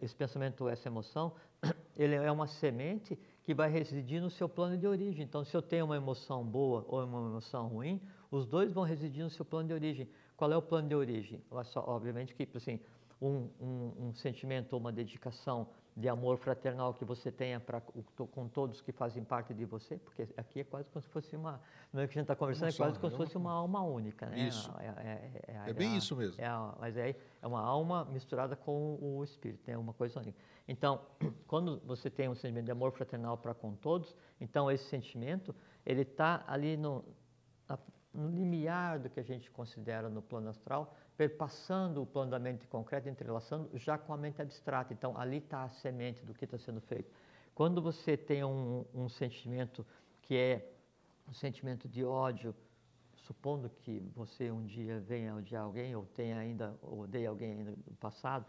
esse pensamento ou essa emoção, ele é uma semente que vai residir no seu plano de origem. Então, se eu tenho uma emoção boa ou uma emoção ruim, os dois vão residir no seu plano de origem. Qual é o plano de origem? Obviamente que, assim, um, um, um sentimento ou uma dedicação de amor fraternal que você tenha pra, com todos que fazem parte de você, porque aqui é quase como se fosse uma, não é que a gente está conversando, é quase como se fosse uma alma única, né? Isso. É, é, é, é bem isso mesmo. mas é, é uma alma misturada com o espírito, é uma coisa única. Então, quando você tem um sentimento de amor fraternal para com todos, então esse sentimento ele está ali no, no limiar do que a gente considera no plano astral, perpassando o plano da mente concreta, entrelaçando já com a mente abstrata. Então, ali está a semente do que está sendo feito. Quando você tem um, um sentimento que é um sentimento de ódio, supondo que você um dia venha odiar alguém, ou tenha ainda, odeia alguém ainda no passado,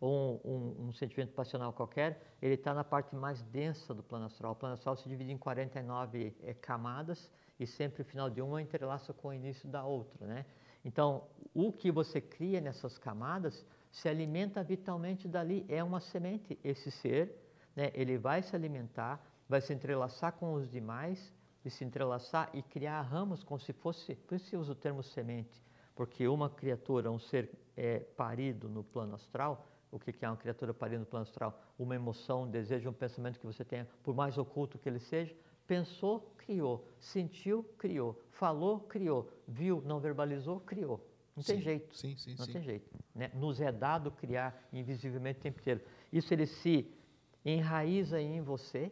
ou um, um, um sentimento passional qualquer, ele está na parte mais densa do plano astral. O plano astral se divide em 49 é, eh, camadas e sempre o final de uma entrelaça com o início da outra, né? Então, o que você cria nessas camadas se alimenta vitalmente dali, é uma semente. Esse ser, né, ele vai se alimentar, vai se entrelaçar com os demais, e se entrelaçar e criar ramos como se fosse, por isso eu uso o termo semente, porque uma criatura, um ser é, parido no plano astral, o que é uma criatura parida no plano astral? Uma emoção, um desejo, um pensamento que você tenha, por mais oculto que ele seja, pensou, criou, sentiu, criou, falou, criou, viu, não verbalizou, criou. Não sim, tem jeito. Sim, sim, não sim. tem jeito. Né? Nos é dado criar invisivelmente o tempo inteiro. Isso ele se enraiza em você,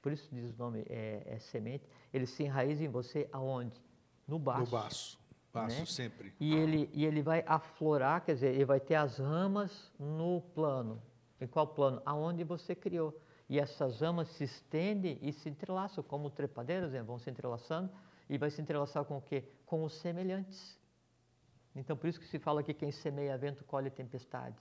por isso diz o nome é, é semente, ele se enraiza em você aonde? No baço. No baço. Baço né? sempre. E ele, e ele vai aflorar, quer dizer, ele vai ter as ramas no plano. Em qual plano? Aonde você criou. E essas ramas se estendem e se entrelaçam, como trepadeiras, né? vão se entrelaçando, e vai se entrelaçar com o quê? Com os semelhantes. Então, por isso que se fala que quem semeia vento colhe tempestade.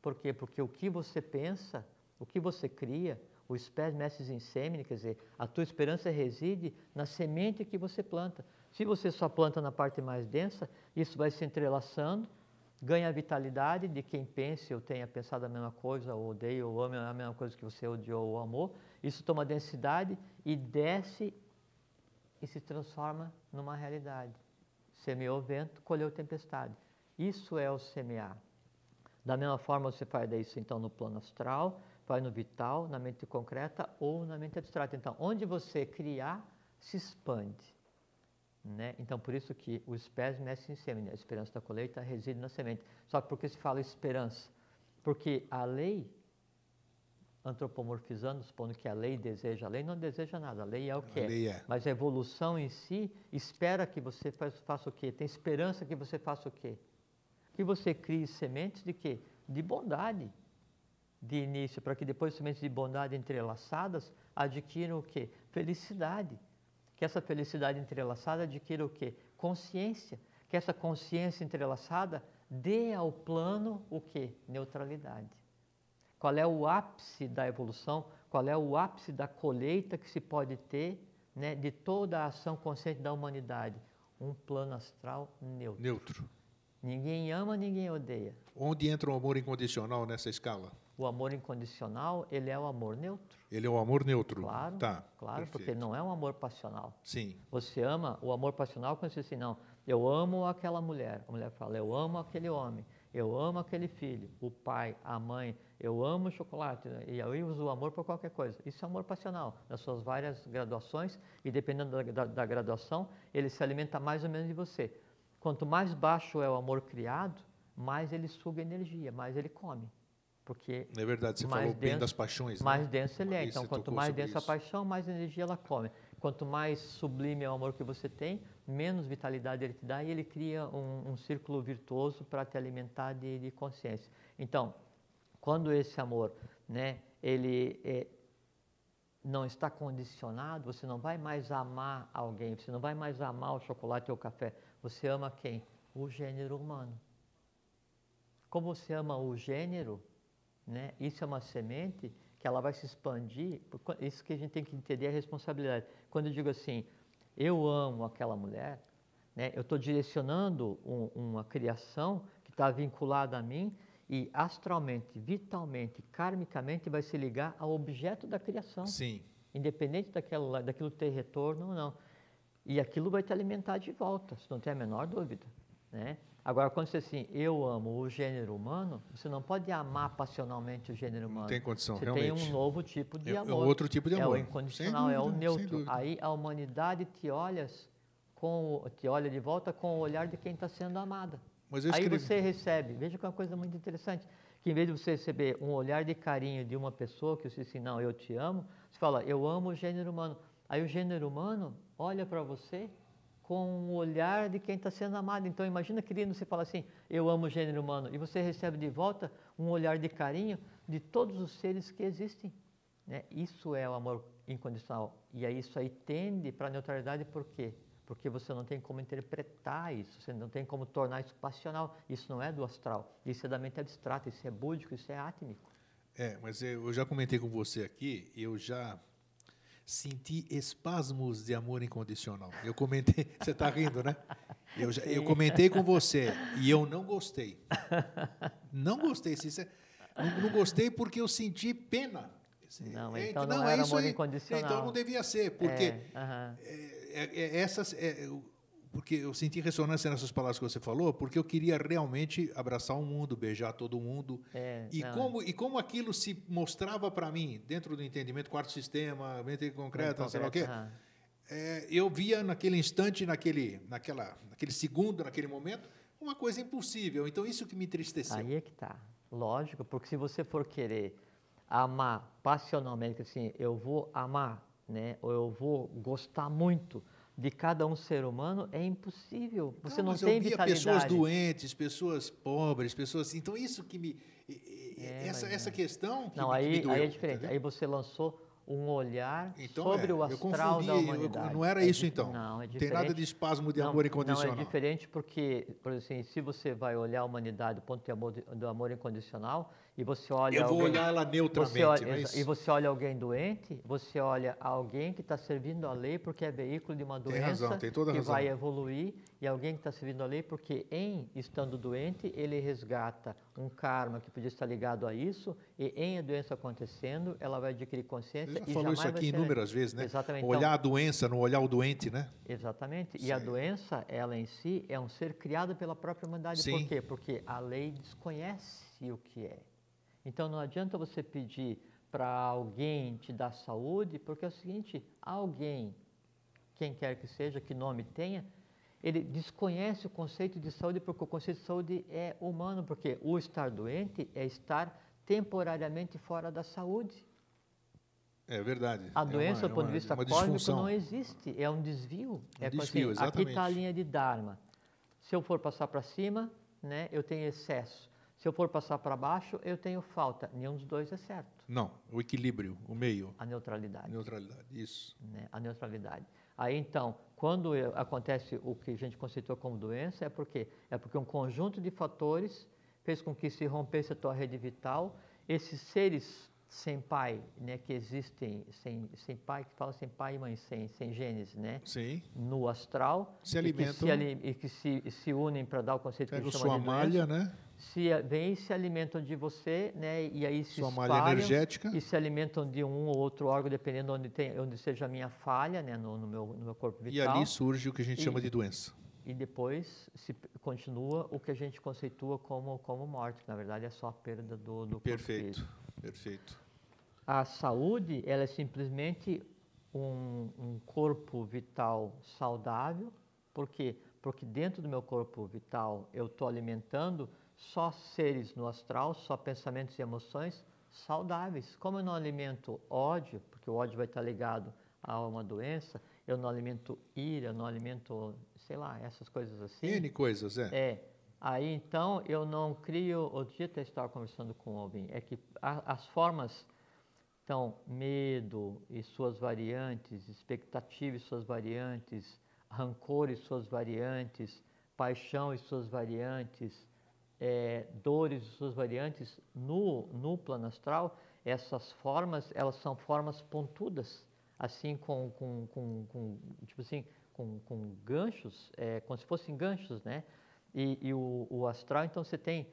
Por quê? Porque o que você pensa, o que você cria, o spes mestres in semine, quer dizer, a tua esperança reside na semente que você planta. Se você só planta na parte mais densa, isso vai se entrelaçando, ganha a vitalidade de quem pense ou tenha pensado a mesma coisa, ou odeia ou ama a mesma coisa que você odiou ou amou. Isso toma densidade e desce e se transforma numa realidade. Semeou vento, colheu tempestade. Isso é o semear. Da mesma forma, você faz isso então no plano astral, faz no vital, na mente concreta ou na mente abstrata. Então, onde você criar, se expande. Né? Então, por isso que o espécie mexe em sêmen, a esperança da colheita reside na semente. Só que por que se fala esperança? Porque a lei, antropomorfizando, supondo que a lei deseja, a lei não deseja nada, a lei é o que é. é. Mas a evolução em si espera que você faça, faça o quê? Tem esperança que você faça o quê? Que você crie sementes de quê? De bondade de início, para que depois sementes de bondade entrelaçadas adquiram o quê? Felicidade que essa felicidade entrelaçada adquira o quê? Consciência. Que essa consciência entrelaçada dê ao plano o quê? Neutralidade. Qual é o ápice da evolução? Qual é o ápice da colheita que se pode ter né, de toda a ação consciente da humanidade? Um plano astral neutro. Neutro. Ninguém ama, ninguém odeia. Onde entra o amor incondicional nessa escala? O amor incondicional, ele é o amor neutro. Ele é o amor neutro. Claro, tá, claro, perfeito. porque não é um amor passional. Sim. Você ama o amor passional quando você diz assim, não, eu amo aquela mulher. A mulher fala, eu amo aquele homem, eu amo aquele filho, o pai, a mãe, eu amo o chocolate. E eu uso o amor por qualquer coisa. Isso é amor passional, nas suas várias graduações, e dependendo da, da, da graduação, ele se alimenta mais ou menos de você. Quanto mais baixo é o amor criado, mais ele suga energia, mais ele come. Porque é verdade, você falou denso, bem das paixões. Mais né? denso ele é. Então, quanto mais densa a paixão, mais energia ela come. Quanto mais sublime é o amor que você tem, menos vitalidade ele te dá e ele cria um, um círculo virtuoso para te alimentar de, de, consciência. Então, quando esse amor, né, ele é, não está condicionado, você não vai mais amar alguém, você não vai mais amar o chocolate ou o café. Você ama quem? O gênero humano. Como você ama o gênero, né? Isso é uma semente que ela vai se expandir. Isso que a gente tem que entender é a responsabilidade. Quando eu digo assim, eu amo aquela mulher, né? eu estou direcionando um, uma criação que está vinculada a mim e astralmente, vitalmente, karmicamente vai se ligar ao objeto da criação. Sim. Independente daquilo, daquilo ter retorno ou não. E aquilo vai te alimentar de volta, se não tem a menor dúvida. Né? Agora, quando você diz assim, eu amo o gênero humano, você não pode amar passionalmente o gênero humano. Não tem condição, você realmente. tem um novo tipo de é, amor. É outro tipo de amor. É o incondicional, dúvida, é o neutro. Aí a humanidade te olha, com, te olha de volta com o olhar de quem está sendo amada. Aí você recebe, veja que é uma coisa muito interessante, que em vez de você receber um olhar de carinho de uma pessoa que você diz assim, não, eu te amo, você fala, eu amo o gênero humano. Aí o gênero humano olha para você com o olhar de quem está sendo amado. Então, imagina, querido, você fala assim, eu amo o gênero humano, e você recebe de volta um olhar de carinho de todos os seres que existem. Né? Isso é o amor incondicional. E aí isso aí tende para a neutralidade por quê? Porque você não tem como interpretar isso, você não tem como tornar isso passional. Isso não é do astral, isso é da mente abstrata, isso é búdico, isso é átmico. É, mas eu já comentei com você aqui, eu já senti espasmos de amor incondicional. Eu comentei, você está rindo, né? Eu, já, eu comentei com você e eu não gostei. Não gostei. Não, não gostei porque eu senti pena. Não, é, então não, não era amor aí, incondicional. Então não devia ser, porque é, uh -huh. é, essas, porque eu senti ressonância nessas palavras que você falou, porque eu queria realmente abraçar o mundo, beijar todo mundo. É, e, como, e como aquilo se mostrava para mim, dentro do entendimento, quarto sistema, mente concreta, sei lá o quê, é, eu via naquele instante, naquele, naquela, naquele segundo, naquele momento, uma coisa impossível. Então, isso que me entristeceu. Aí é que está. Lógico, porque se você for querer amar passionalmente, assim, eu vou amar, né, ou eu vou gostar muito de cada um ser humano é impossível. Você não, não tem eu via vitalidade. pessoas doentes, pessoas pobres, pessoas assim. Então isso que me é, essa, essa questão que não aí, que me doeu, aí é diferente. Entendeu? Aí você lançou um olhar então, sobre é, o astral confundi, da humanidade. Eu, não era é isso então. Não, é diferente. Tem nada de espasmo de não, amor incondicional. Não, é diferente porque, por exemplo, assim, se você vai olhar a humanidade do ponto de amor, do amor incondicional, e você olha. Eu vou alguém, olhar ela neutramente. Olha, mas... E você olha alguém doente, você olha alguém que está servindo a lei porque é veículo de uma doença tem razão, tem toda que razão. vai evoluir, e alguém que está servindo a lei porque, em estando doente, ele resgata um karma que podia estar ligado a isso, e em a doença acontecendo, ela vai adquirir consciência. Você já e falou isso aqui inúmeras vezes, né? Exatamente. Olhar então, a doença, não olhar o doente, né? Exatamente. Sim. E a doença, ela em si, é um ser criado pela própria humanidade. Sim. Por quê? Porque a lei desconhece o que é. Então não adianta você pedir para alguém te dar saúde, porque é o seguinte: alguém, quem quer que seja, que nome tenha, ele desconhece o conceito de saúde, porque o conceito de saúde é humano, porque o estar doente é estar temporariamente fora da saúde. É verdade. A doença, é uma, do ponto de vista é cósmico, não existe. É um desvio. Um é desvio, assim, Aqui está a linha de Dharma. Se eu for passar para cima, né, eu tenho excesso. Se eu for passar para baixo, eu tenho falta. Nenhum dos dois é certo. Não, o equilíbrio, o meio. A neutralidade. Neutralidade, isso. Né? A neutralidade. Aí então, quando acontece o que a gente conceitou como doença, é porque é porque um conjunto de fatores fez com que se rompesse a tua rede vital. Esses seres sem pai, né, que existem sem, sem pai, que fala sem pai e mãe, sem, sem genes, né? Sim. No astral. Se alimentam. E que se, e que se, se unem para dar o conceito Pega que a gente chama sua de malha, doença. né? Se vêm e se alimentam de você, né? E aí se Sua malha energética. E se alimentam de um ou outro órgão, dependendo onde, tem, onde seja a minha falha, né? No, no, meu, no meu corpo vital. E ali surge o que a gente E- chama de doença. E depois se continua o que a gente conceitua como, como morte, que na verdade é só a perda do, do corpo Perfeito, físico. perfeito. A saúde, ela é simplesmente um, um corpo vital saudável. Por quê? Porque dentro do meu corpo vital eu estou alimentando só seres no astral, só pensamentos e emoções saudáveis. Como eu não alimento ódio, porque o ódio vai estar ligado a uma doença, eu não alimento ira, eu não alimento, sei lá, essas coisas assim. N coisas, é. É. Aí então eu não crio. Outro dia até estava conversando com alguém. É que a- as formas. Então, medo e suas variantes, expectativa e suas variantes, rancor e suas variantes, paixão e suas variantes, eh, dores e suas variantes, no, no plano astral, essas formas, elas são formas pontudas, assim com, com, com, com tipo assim, com, com ganchos, eh, como se fossem ganchos, né? E, e o, o astral, então você tem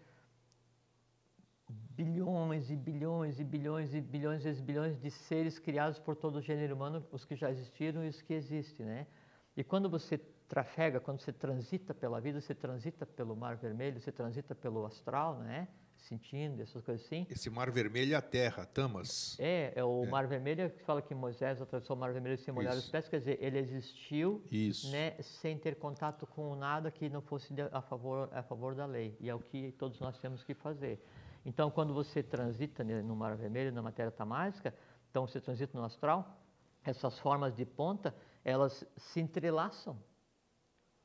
bilhões e bilhões e bilhões e bilhões e bilhões de seres criados por todo o gênero humano, os que já existiram e os que existem, né? E quando você trafega, quando você transita pela vida, você transita pelo mar vermelho, você transita pelo astral, né? Sentindo essas coisas assim. Esse mar vermelho é a terra, Tamas. É, é o É. mar vermelho que fala que Moisés atravessou o mar vermelho sem molhar os pés, quer dizer, ele existiu Isso. né, sem ter contato com nada que não fosse a favor, a favor da lei. E é o que todos nós temos que fazer. Então, quando você transita no Mar Vermelho, na matéria tamásica, então você transita no astral, essas formas de ponta, elas se entrelaçam.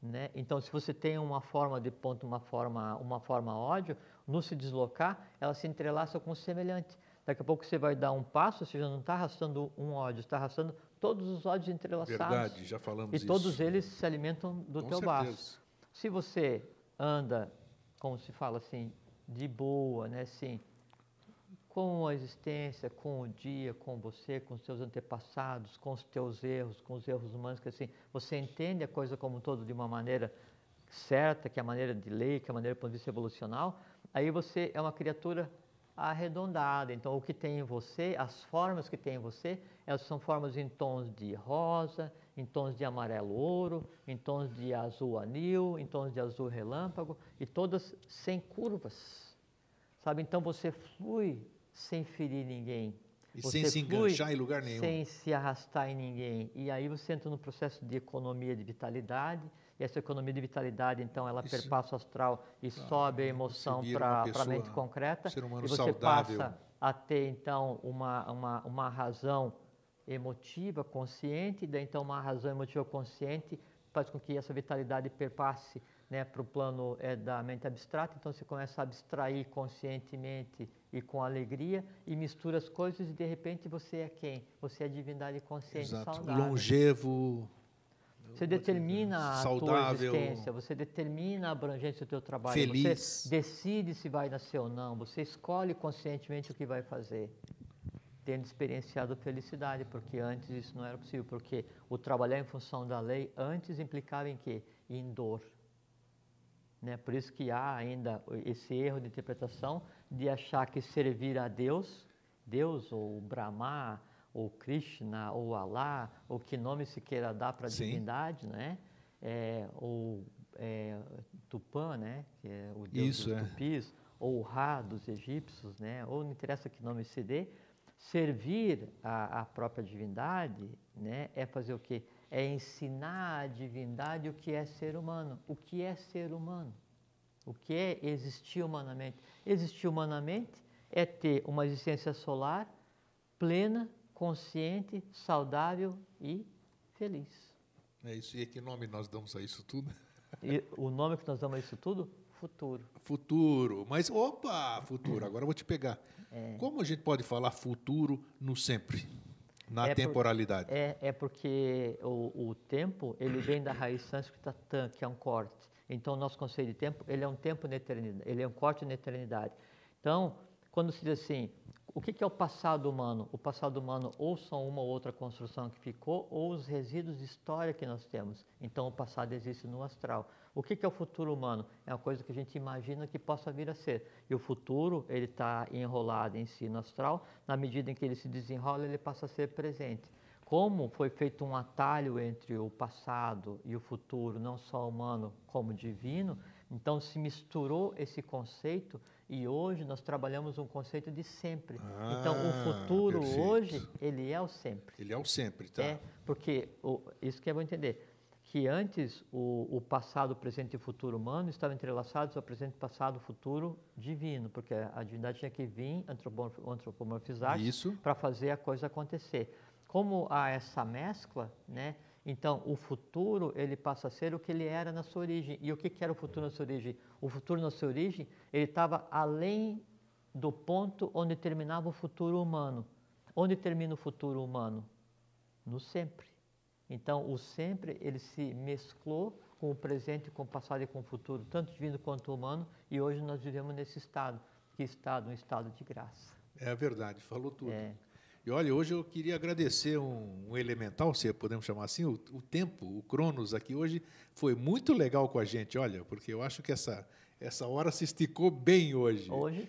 Né? Então, se você tem uma forma de ponto, uma forma, uma forma ódio, no se deslocar, ela se entrelaça com o semelhante. Daqui a pouco você vai dar um passo, você já não está arrastando um ódio, está arrastando todos os ódios entrelaçados. Verdade, já falamos E isso. todos eles se alimentam do Com teu baço. Se você anda, como se fala assim, de boa, né, assim, com a existência, com o dia, com você, com os teus antepassados, com os teus erros, com os erros humanos, que assim, você entende a coisa como um todo de uma maneira certa, que é a maneira de lei, que é a maneira do ponto de vista evolucional, aí você é uma criatura arredondada. Então, o que tem em você, as formas que tem em você, elas são formas em tons de rosa, em tons de amarelo ouro, em tons de azul anil, em tons de azul relâmpago, e todas sem curvas. Sabe? Então, você flui sem ferir ninguém. E Você sem se enganchar em lugar nenhum. Sem se arrastar em ninguém. E aí você entra no processo de economia de vitalidade. E essa economia de vitalidade, então, ela Isso- perpassa o astral e sobe a emoção para a mente concreta. ser humano e você saudável. passa a ter, então, uma, uma, uma razão emotiva, consciente. Daí, então, uma razão emotiva consciente faz com que essa vitalidade perpasse né, para o plano é, da mente abstrata. Então, você começa a abstrair conscientemente e com alegria e mistura as coisas e, de repente, você é quem? Você é a divindade consciente Exato. saudável. Longevo. Você determina a saudável, tua existência, você determina a abrangência do teu trabalho, Feliz. você decide se vai nascer ou não, você escolhe conscientemente o que vai fazer, tendo experienciado felicidade, porque antes isso não era possível, porque o trabalhar em função da lei antes implicava em quê? Em dor. Né? Por isso que há ainda esse erro de interpretação de achar que servir a Deus, Deus ou Brahma, ou Krishna, ou Alá, ou que nome se queira dar para a divindade, né? É, ou é, Tupã, né? que é o deus Isso, dos é. tupis, ou Ra dos egípcios, né? ou não interessa que nome se dê, servir a, a própria divindade né? é fazer o quê? É ensinar a divindade o que é ser humano. O que é ser humano? O que é existir humanamente? Existir humanamente é ter uma existência solar plena, consciente, saudável e feliz. É isso. E que nome nós damos a isso tudo? E o nome que nós damos a isso tudo? Futuro. Futuro. Mas, opa, futuro. Agora eu vou te pegar. É. Como a gente pode falar futuro no sempre? Na É por- temporalidade. É, é porque o, o tempo ele vem da raiz sânscrita tan, que é um corte. Então, o nosso conceito de tempo ele é um tempo na eternidade, ele é um corte na eternidade. Então, quando se diz assim, o que que é o passado humano? O passado humano ou são uma ou outra construção que ficou, ou os resíduos de história que nós temos. Então, o passado existe no astral. O que que é o futuro humano? É uma coisa que a gente imagina que possa vir a ser. E o futuro, ele está enrolado em si no astral, na medida em que ele se desenrola, ele passa a ser presente. Como foi feito um atalho entre o passado e o futuro, não só humano como divino, então se misturou esse conceito e hoje nós trabalhamos um conceito de sempre. então o Ah, futuro perfeito. hoje, ele é o sempre. Ele é o sempre, tá? É, porque o, isso que é bom entender, que antes o, o passado, o presente e o futuro humano estavam entrelaçados ao presente, passado, futuro divino, porque a divindade tinha que vir antropomorf- antropomorfizar para fazer a coisa acontecer. Como há essa mescla, né? Então, o futuro ele passa a ser o que ele era na sua origem. E o que, que era o futuro na sua origem? O futuro na sua origem ele estava além do ponto onde terminava o futuro humano. Onde termina o futuro humano? No sempre. Então, o sempre ele se mesclou com o presente, com o passado e com o futuro, tanto divino quanto humano. E hoje nós vivemos nesse estado. Que estado? Um estado de graça. É verdade, falou tudo. É. E olha, hoje eu queria agradecer um, um elemental, se podemos chamar assim, o, o tempo, o Cronos aqui hoje foi muito legal com a gente, olha, porque eu acho que essa, essa hora se esticou bem hoje. Hoje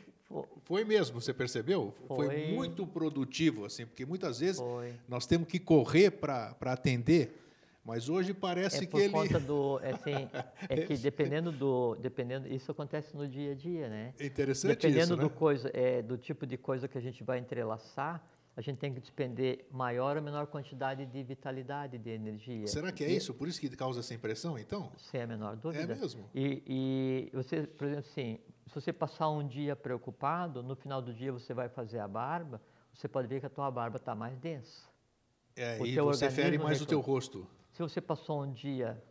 Foi mesmo, você percebeu? Foi. muito produtivo, assim, porque muitas vezes foi. nós temos que correr para atender, mas hoje parece É que por ele. conta do, é assim, é que dependendo do, dependendo, isso acontece no dia a dia, né? É interessante Dependendo isso, né? do coisa, é, do tipo de coisa que a gente vai entrelaçar, a gente tem que despender maior ou menor quantidade de vitalidade, de energia. Será que é isso? Por isso que causa essa impressão, então? Sem a menor dúvida. É mesmo? E, e você, por exemplo, assim, se você passar um dia preocupado, no final do dia você vai fazer a barba, você pode ver que a tua barba está mais densa. É, O e você fere mais o teu rosto. Se você passou um dia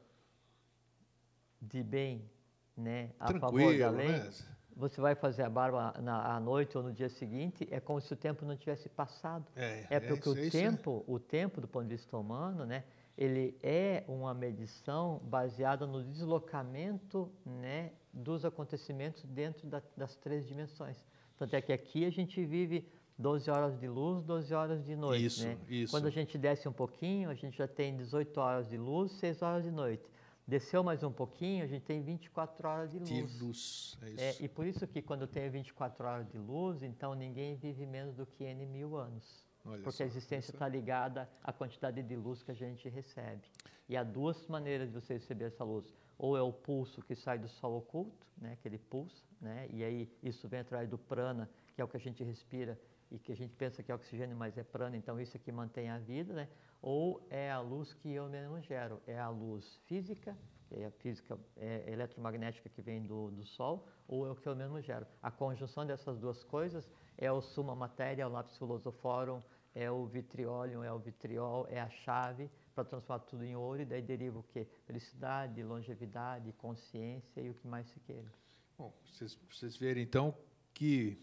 de bem, né, a Tranquilo, favor da lei, né? você vai fazer a barba na, à noite ou no dia seguinte, é como se o tempo não tivesse passado. É, É porque isso, o isso, tempo, o tempo do ponto de vista humano, né, ele é uma medição baseada no deslocamento, né, dos acontecimentos dentro da- das três dimensões. Tanto é que aqui a gente vive 12 horas de luz, 12 horas de noite, Isso, né? isso. Quando a gente desce um pouquinho, a gente já tem 18 horas de luz, 6 horas de noite. Desceu mais um pouquinho, a gente tem 24 horas de De luz. luz. É É, isso. e por isso que quando tenho 24 horas de luz, então ninguém vive menos do que N mil anos. Olha porque só, a existência está ligada à quantidade de luz que a gente recebe. E há duas maneiras de você receber essa luz. Ou é o pulso que sai do sol oculto, né, que ele pulsa, né, e aí isso vem atrás do prana, que é o que a gente respira e que a gente pensa que é oxigênio, mas é prana, então isso é que mantém a vida, né? Ou é a luz que eu mesmo gero, é a luz física, é a física é, eletromagnética que vem do, do Sol, ou é o que eu mesmo gero. A conjunção dessas duas coisas é o suma matéria, o lápis filosoforum, é o vitriolium, é o vitriol, é a chave para transformar tudo em ouro e daí deriva o quê? Felicidade, longevidade, consciência e o que mais se queira. Bom, vocês, vocês verem então que,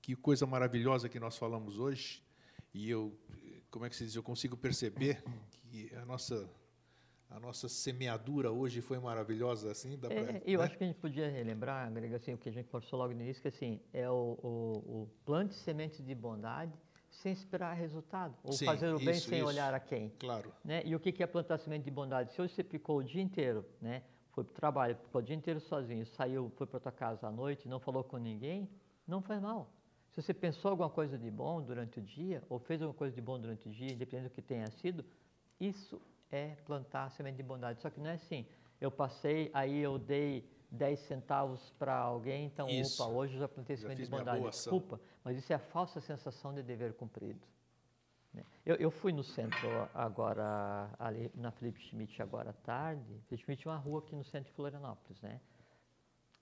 que coisa maravilhosa que nós falamos hoje. E eu, como é que se diz, eu consigo perceber que a nossa, a nossa semeadura hoje foi maravilhosa, assim, dá pra, É, eu né? acho que a gente podia relembrar, Grega, assim, o que a gente conversou logo no início, que assim, é o, o, o plante sementes de bondade sem esperar resultado, ou Sim, fazer o bem isso, sem isso. olhar a quem. Claro. né? E o que é plantar semente de bondade? Se hoje você ficou o dia inteiro, né? foi para o trabalho, ficou o dia inteiro sozinho, saiu, foi para tua casa à noite, não falou com ninguém, não faz mal. Se você pensou alguma coisa de bom durante o dia, ou fez alguma coisa de bom durante o dia, independente do que tenha sido, isso é plantar semente de bondade. Só que não é assim, eu passei, aí eu dei 10 centavos para alguém, então, Isso. opa, hoje eu já plantei Já semente de bondade. boa ação. Desculpa, mas isso é a falsa sensação de dever cumprido. né? Eu, eu fui no centro agora, ali na Felipe Schmidt agora à tarde. Felipe Schmidt é uma rua aqui no centro de Florianópolis, né?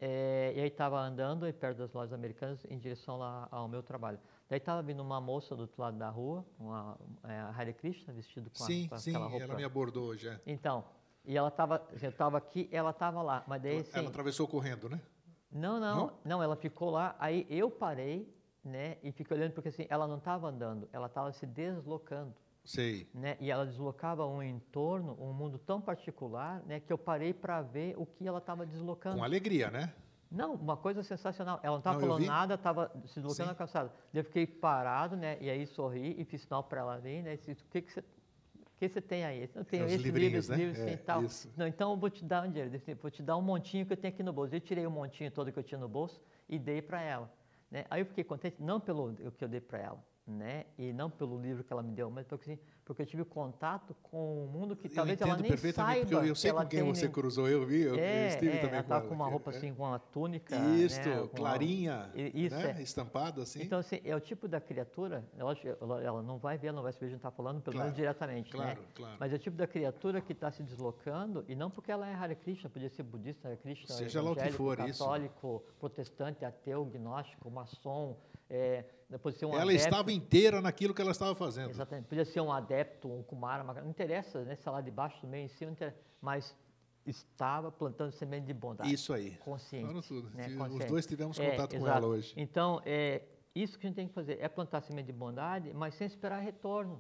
É, e aí estava andando aí perto das lojas americanas em direção lá ao meu trabalho. Daí estava vindo uma moça do outro lado da rua, uma é, a Hare Krishna, vestido com, a- Sim, com sim, aquela roupa. ela me abordou hoje. é. Então, e ela estava, eu estava aqui, ela estava lá, mas daí Ela, assim, ela atravessou correndo, né? não, não, Não? não, ela ficou lá, aí eu parei, né, e fiquei olhando porque assim, ela não estava andando, ela estava se deslocando, Sei. né, e ela deslocava um entorno, um mundo tão particular, né, que eu parei para ver o que ela estava deslocando. Com alegria, né? Não, uma coisa sensacional. Ela não estava falando nada, estava se deslocando Sim. na calçada. Eu fiquei parado, né? E aí sorri e fiz sinal para ela ali, né? e Disse, o que que você, que você tem aí? Eu tenho É, esse livro, esse né? livro, esse É, tal. isso. Não, então eu vou te dar um dinheiro. Vou te dar um montinho que eu tenho aqui no bolso. Eu tirei o montinho todo que eu tinha no bolso e dei para ela. Né? Aí eu fiquei contente, não pelo que eu dei para ela, né? E não pelo livro que ela me deu, mas porque, assim, porque eu tive contato com um mundo que eu talvez ela nem saiba eu, eu que sei ela com quem você nem- cruzou, eu vi, eu, eu é, estive é, também ela com ela. com uma roupa é. assim, com uma túnica. Isto, né, uma- clarinha, isso, né? é. estampada assim. Então, assim, é o tipo da criatura, lógico, ela, ela não vai ver, não vai saber o que a gente está falando, pelo Claro, menos diretamente, né? claro, claro. Mas é o tipo da criatura que está se deslocando, e não porque ela é Hare Krishna, podia ser budista, Hare Krishna, Seja lá o que evangélico, for, isso. católico, protestante, ateu, gnóstico, maçom, é, pode ser um ela adepto. estava inteira naquilo que ela estava fazendo. Exatamente. Podia ser um adepto, um kumara, uma- não interessa, né? Se lá de baixo, do meio, em cima. Mas estava plantando semente de bondade. Isso aí. Consciente. Tudo. né? Os Consciente. dois tivemos É, contato com exato. ela hoje. Então, é, isso que a gente tem que fazer, é plantar semente de bondade, mas sem esperar retorno.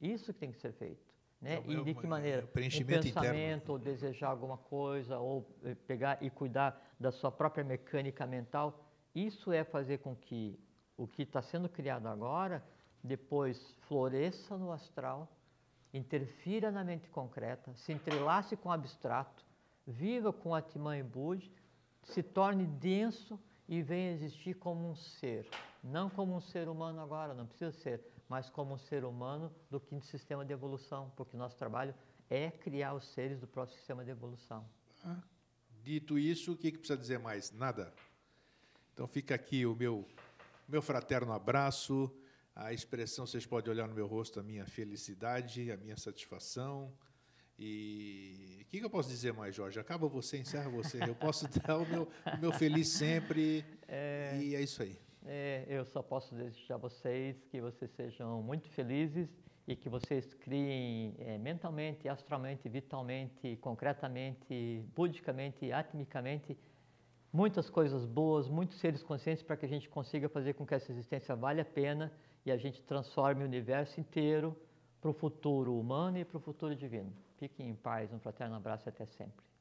Isso que tem que ser feito. Né? É e é de que é maneira? preenchimento um interno. pensamento, ou desejar alguma coisa, ou eh, pegar e cuidar da sua própria mecânica mental. Isso é fazer com que o que está sendo criado agora, depois floresça no astral, interfira na mente concreta, se entrelace com o abstrato, viva com Atman e Budi, se torne denso e venha existir como um ser. Não como um ser humano agora, não precisa ser, mas como um ser humano do quinto sistema de evolução, porque nosso trabalho é criar os seres do próximo sistema de evolução. Dito isso, o que, que precisa dizer mais? Nada. Então fica aqui o meu, meu fraterno abraço, a expressão, vocês podem olhar no meu rosto, a minha felicidade, a minha satisfação. E o que, que eu posso dizer mais, Jorge? Acaba você, encerra você. Eu posso dar o meu, o meu feliz sempre. E é isso aí. É, eu só posso desejar a vocês que vocês sejam muito felizes e que vocês criem é, mentalmente, astralmente, vitalmente, concretamente, budicamente, atmicamente, muitas coisas boas, muitos seres conscientes para que a gente consiga fazer com que essa existência valha a pena e a gente transforme o universo inteiro para o futuro humano e para o futuro divino. Fiquem em paz, um fraterno abraço e até sempre.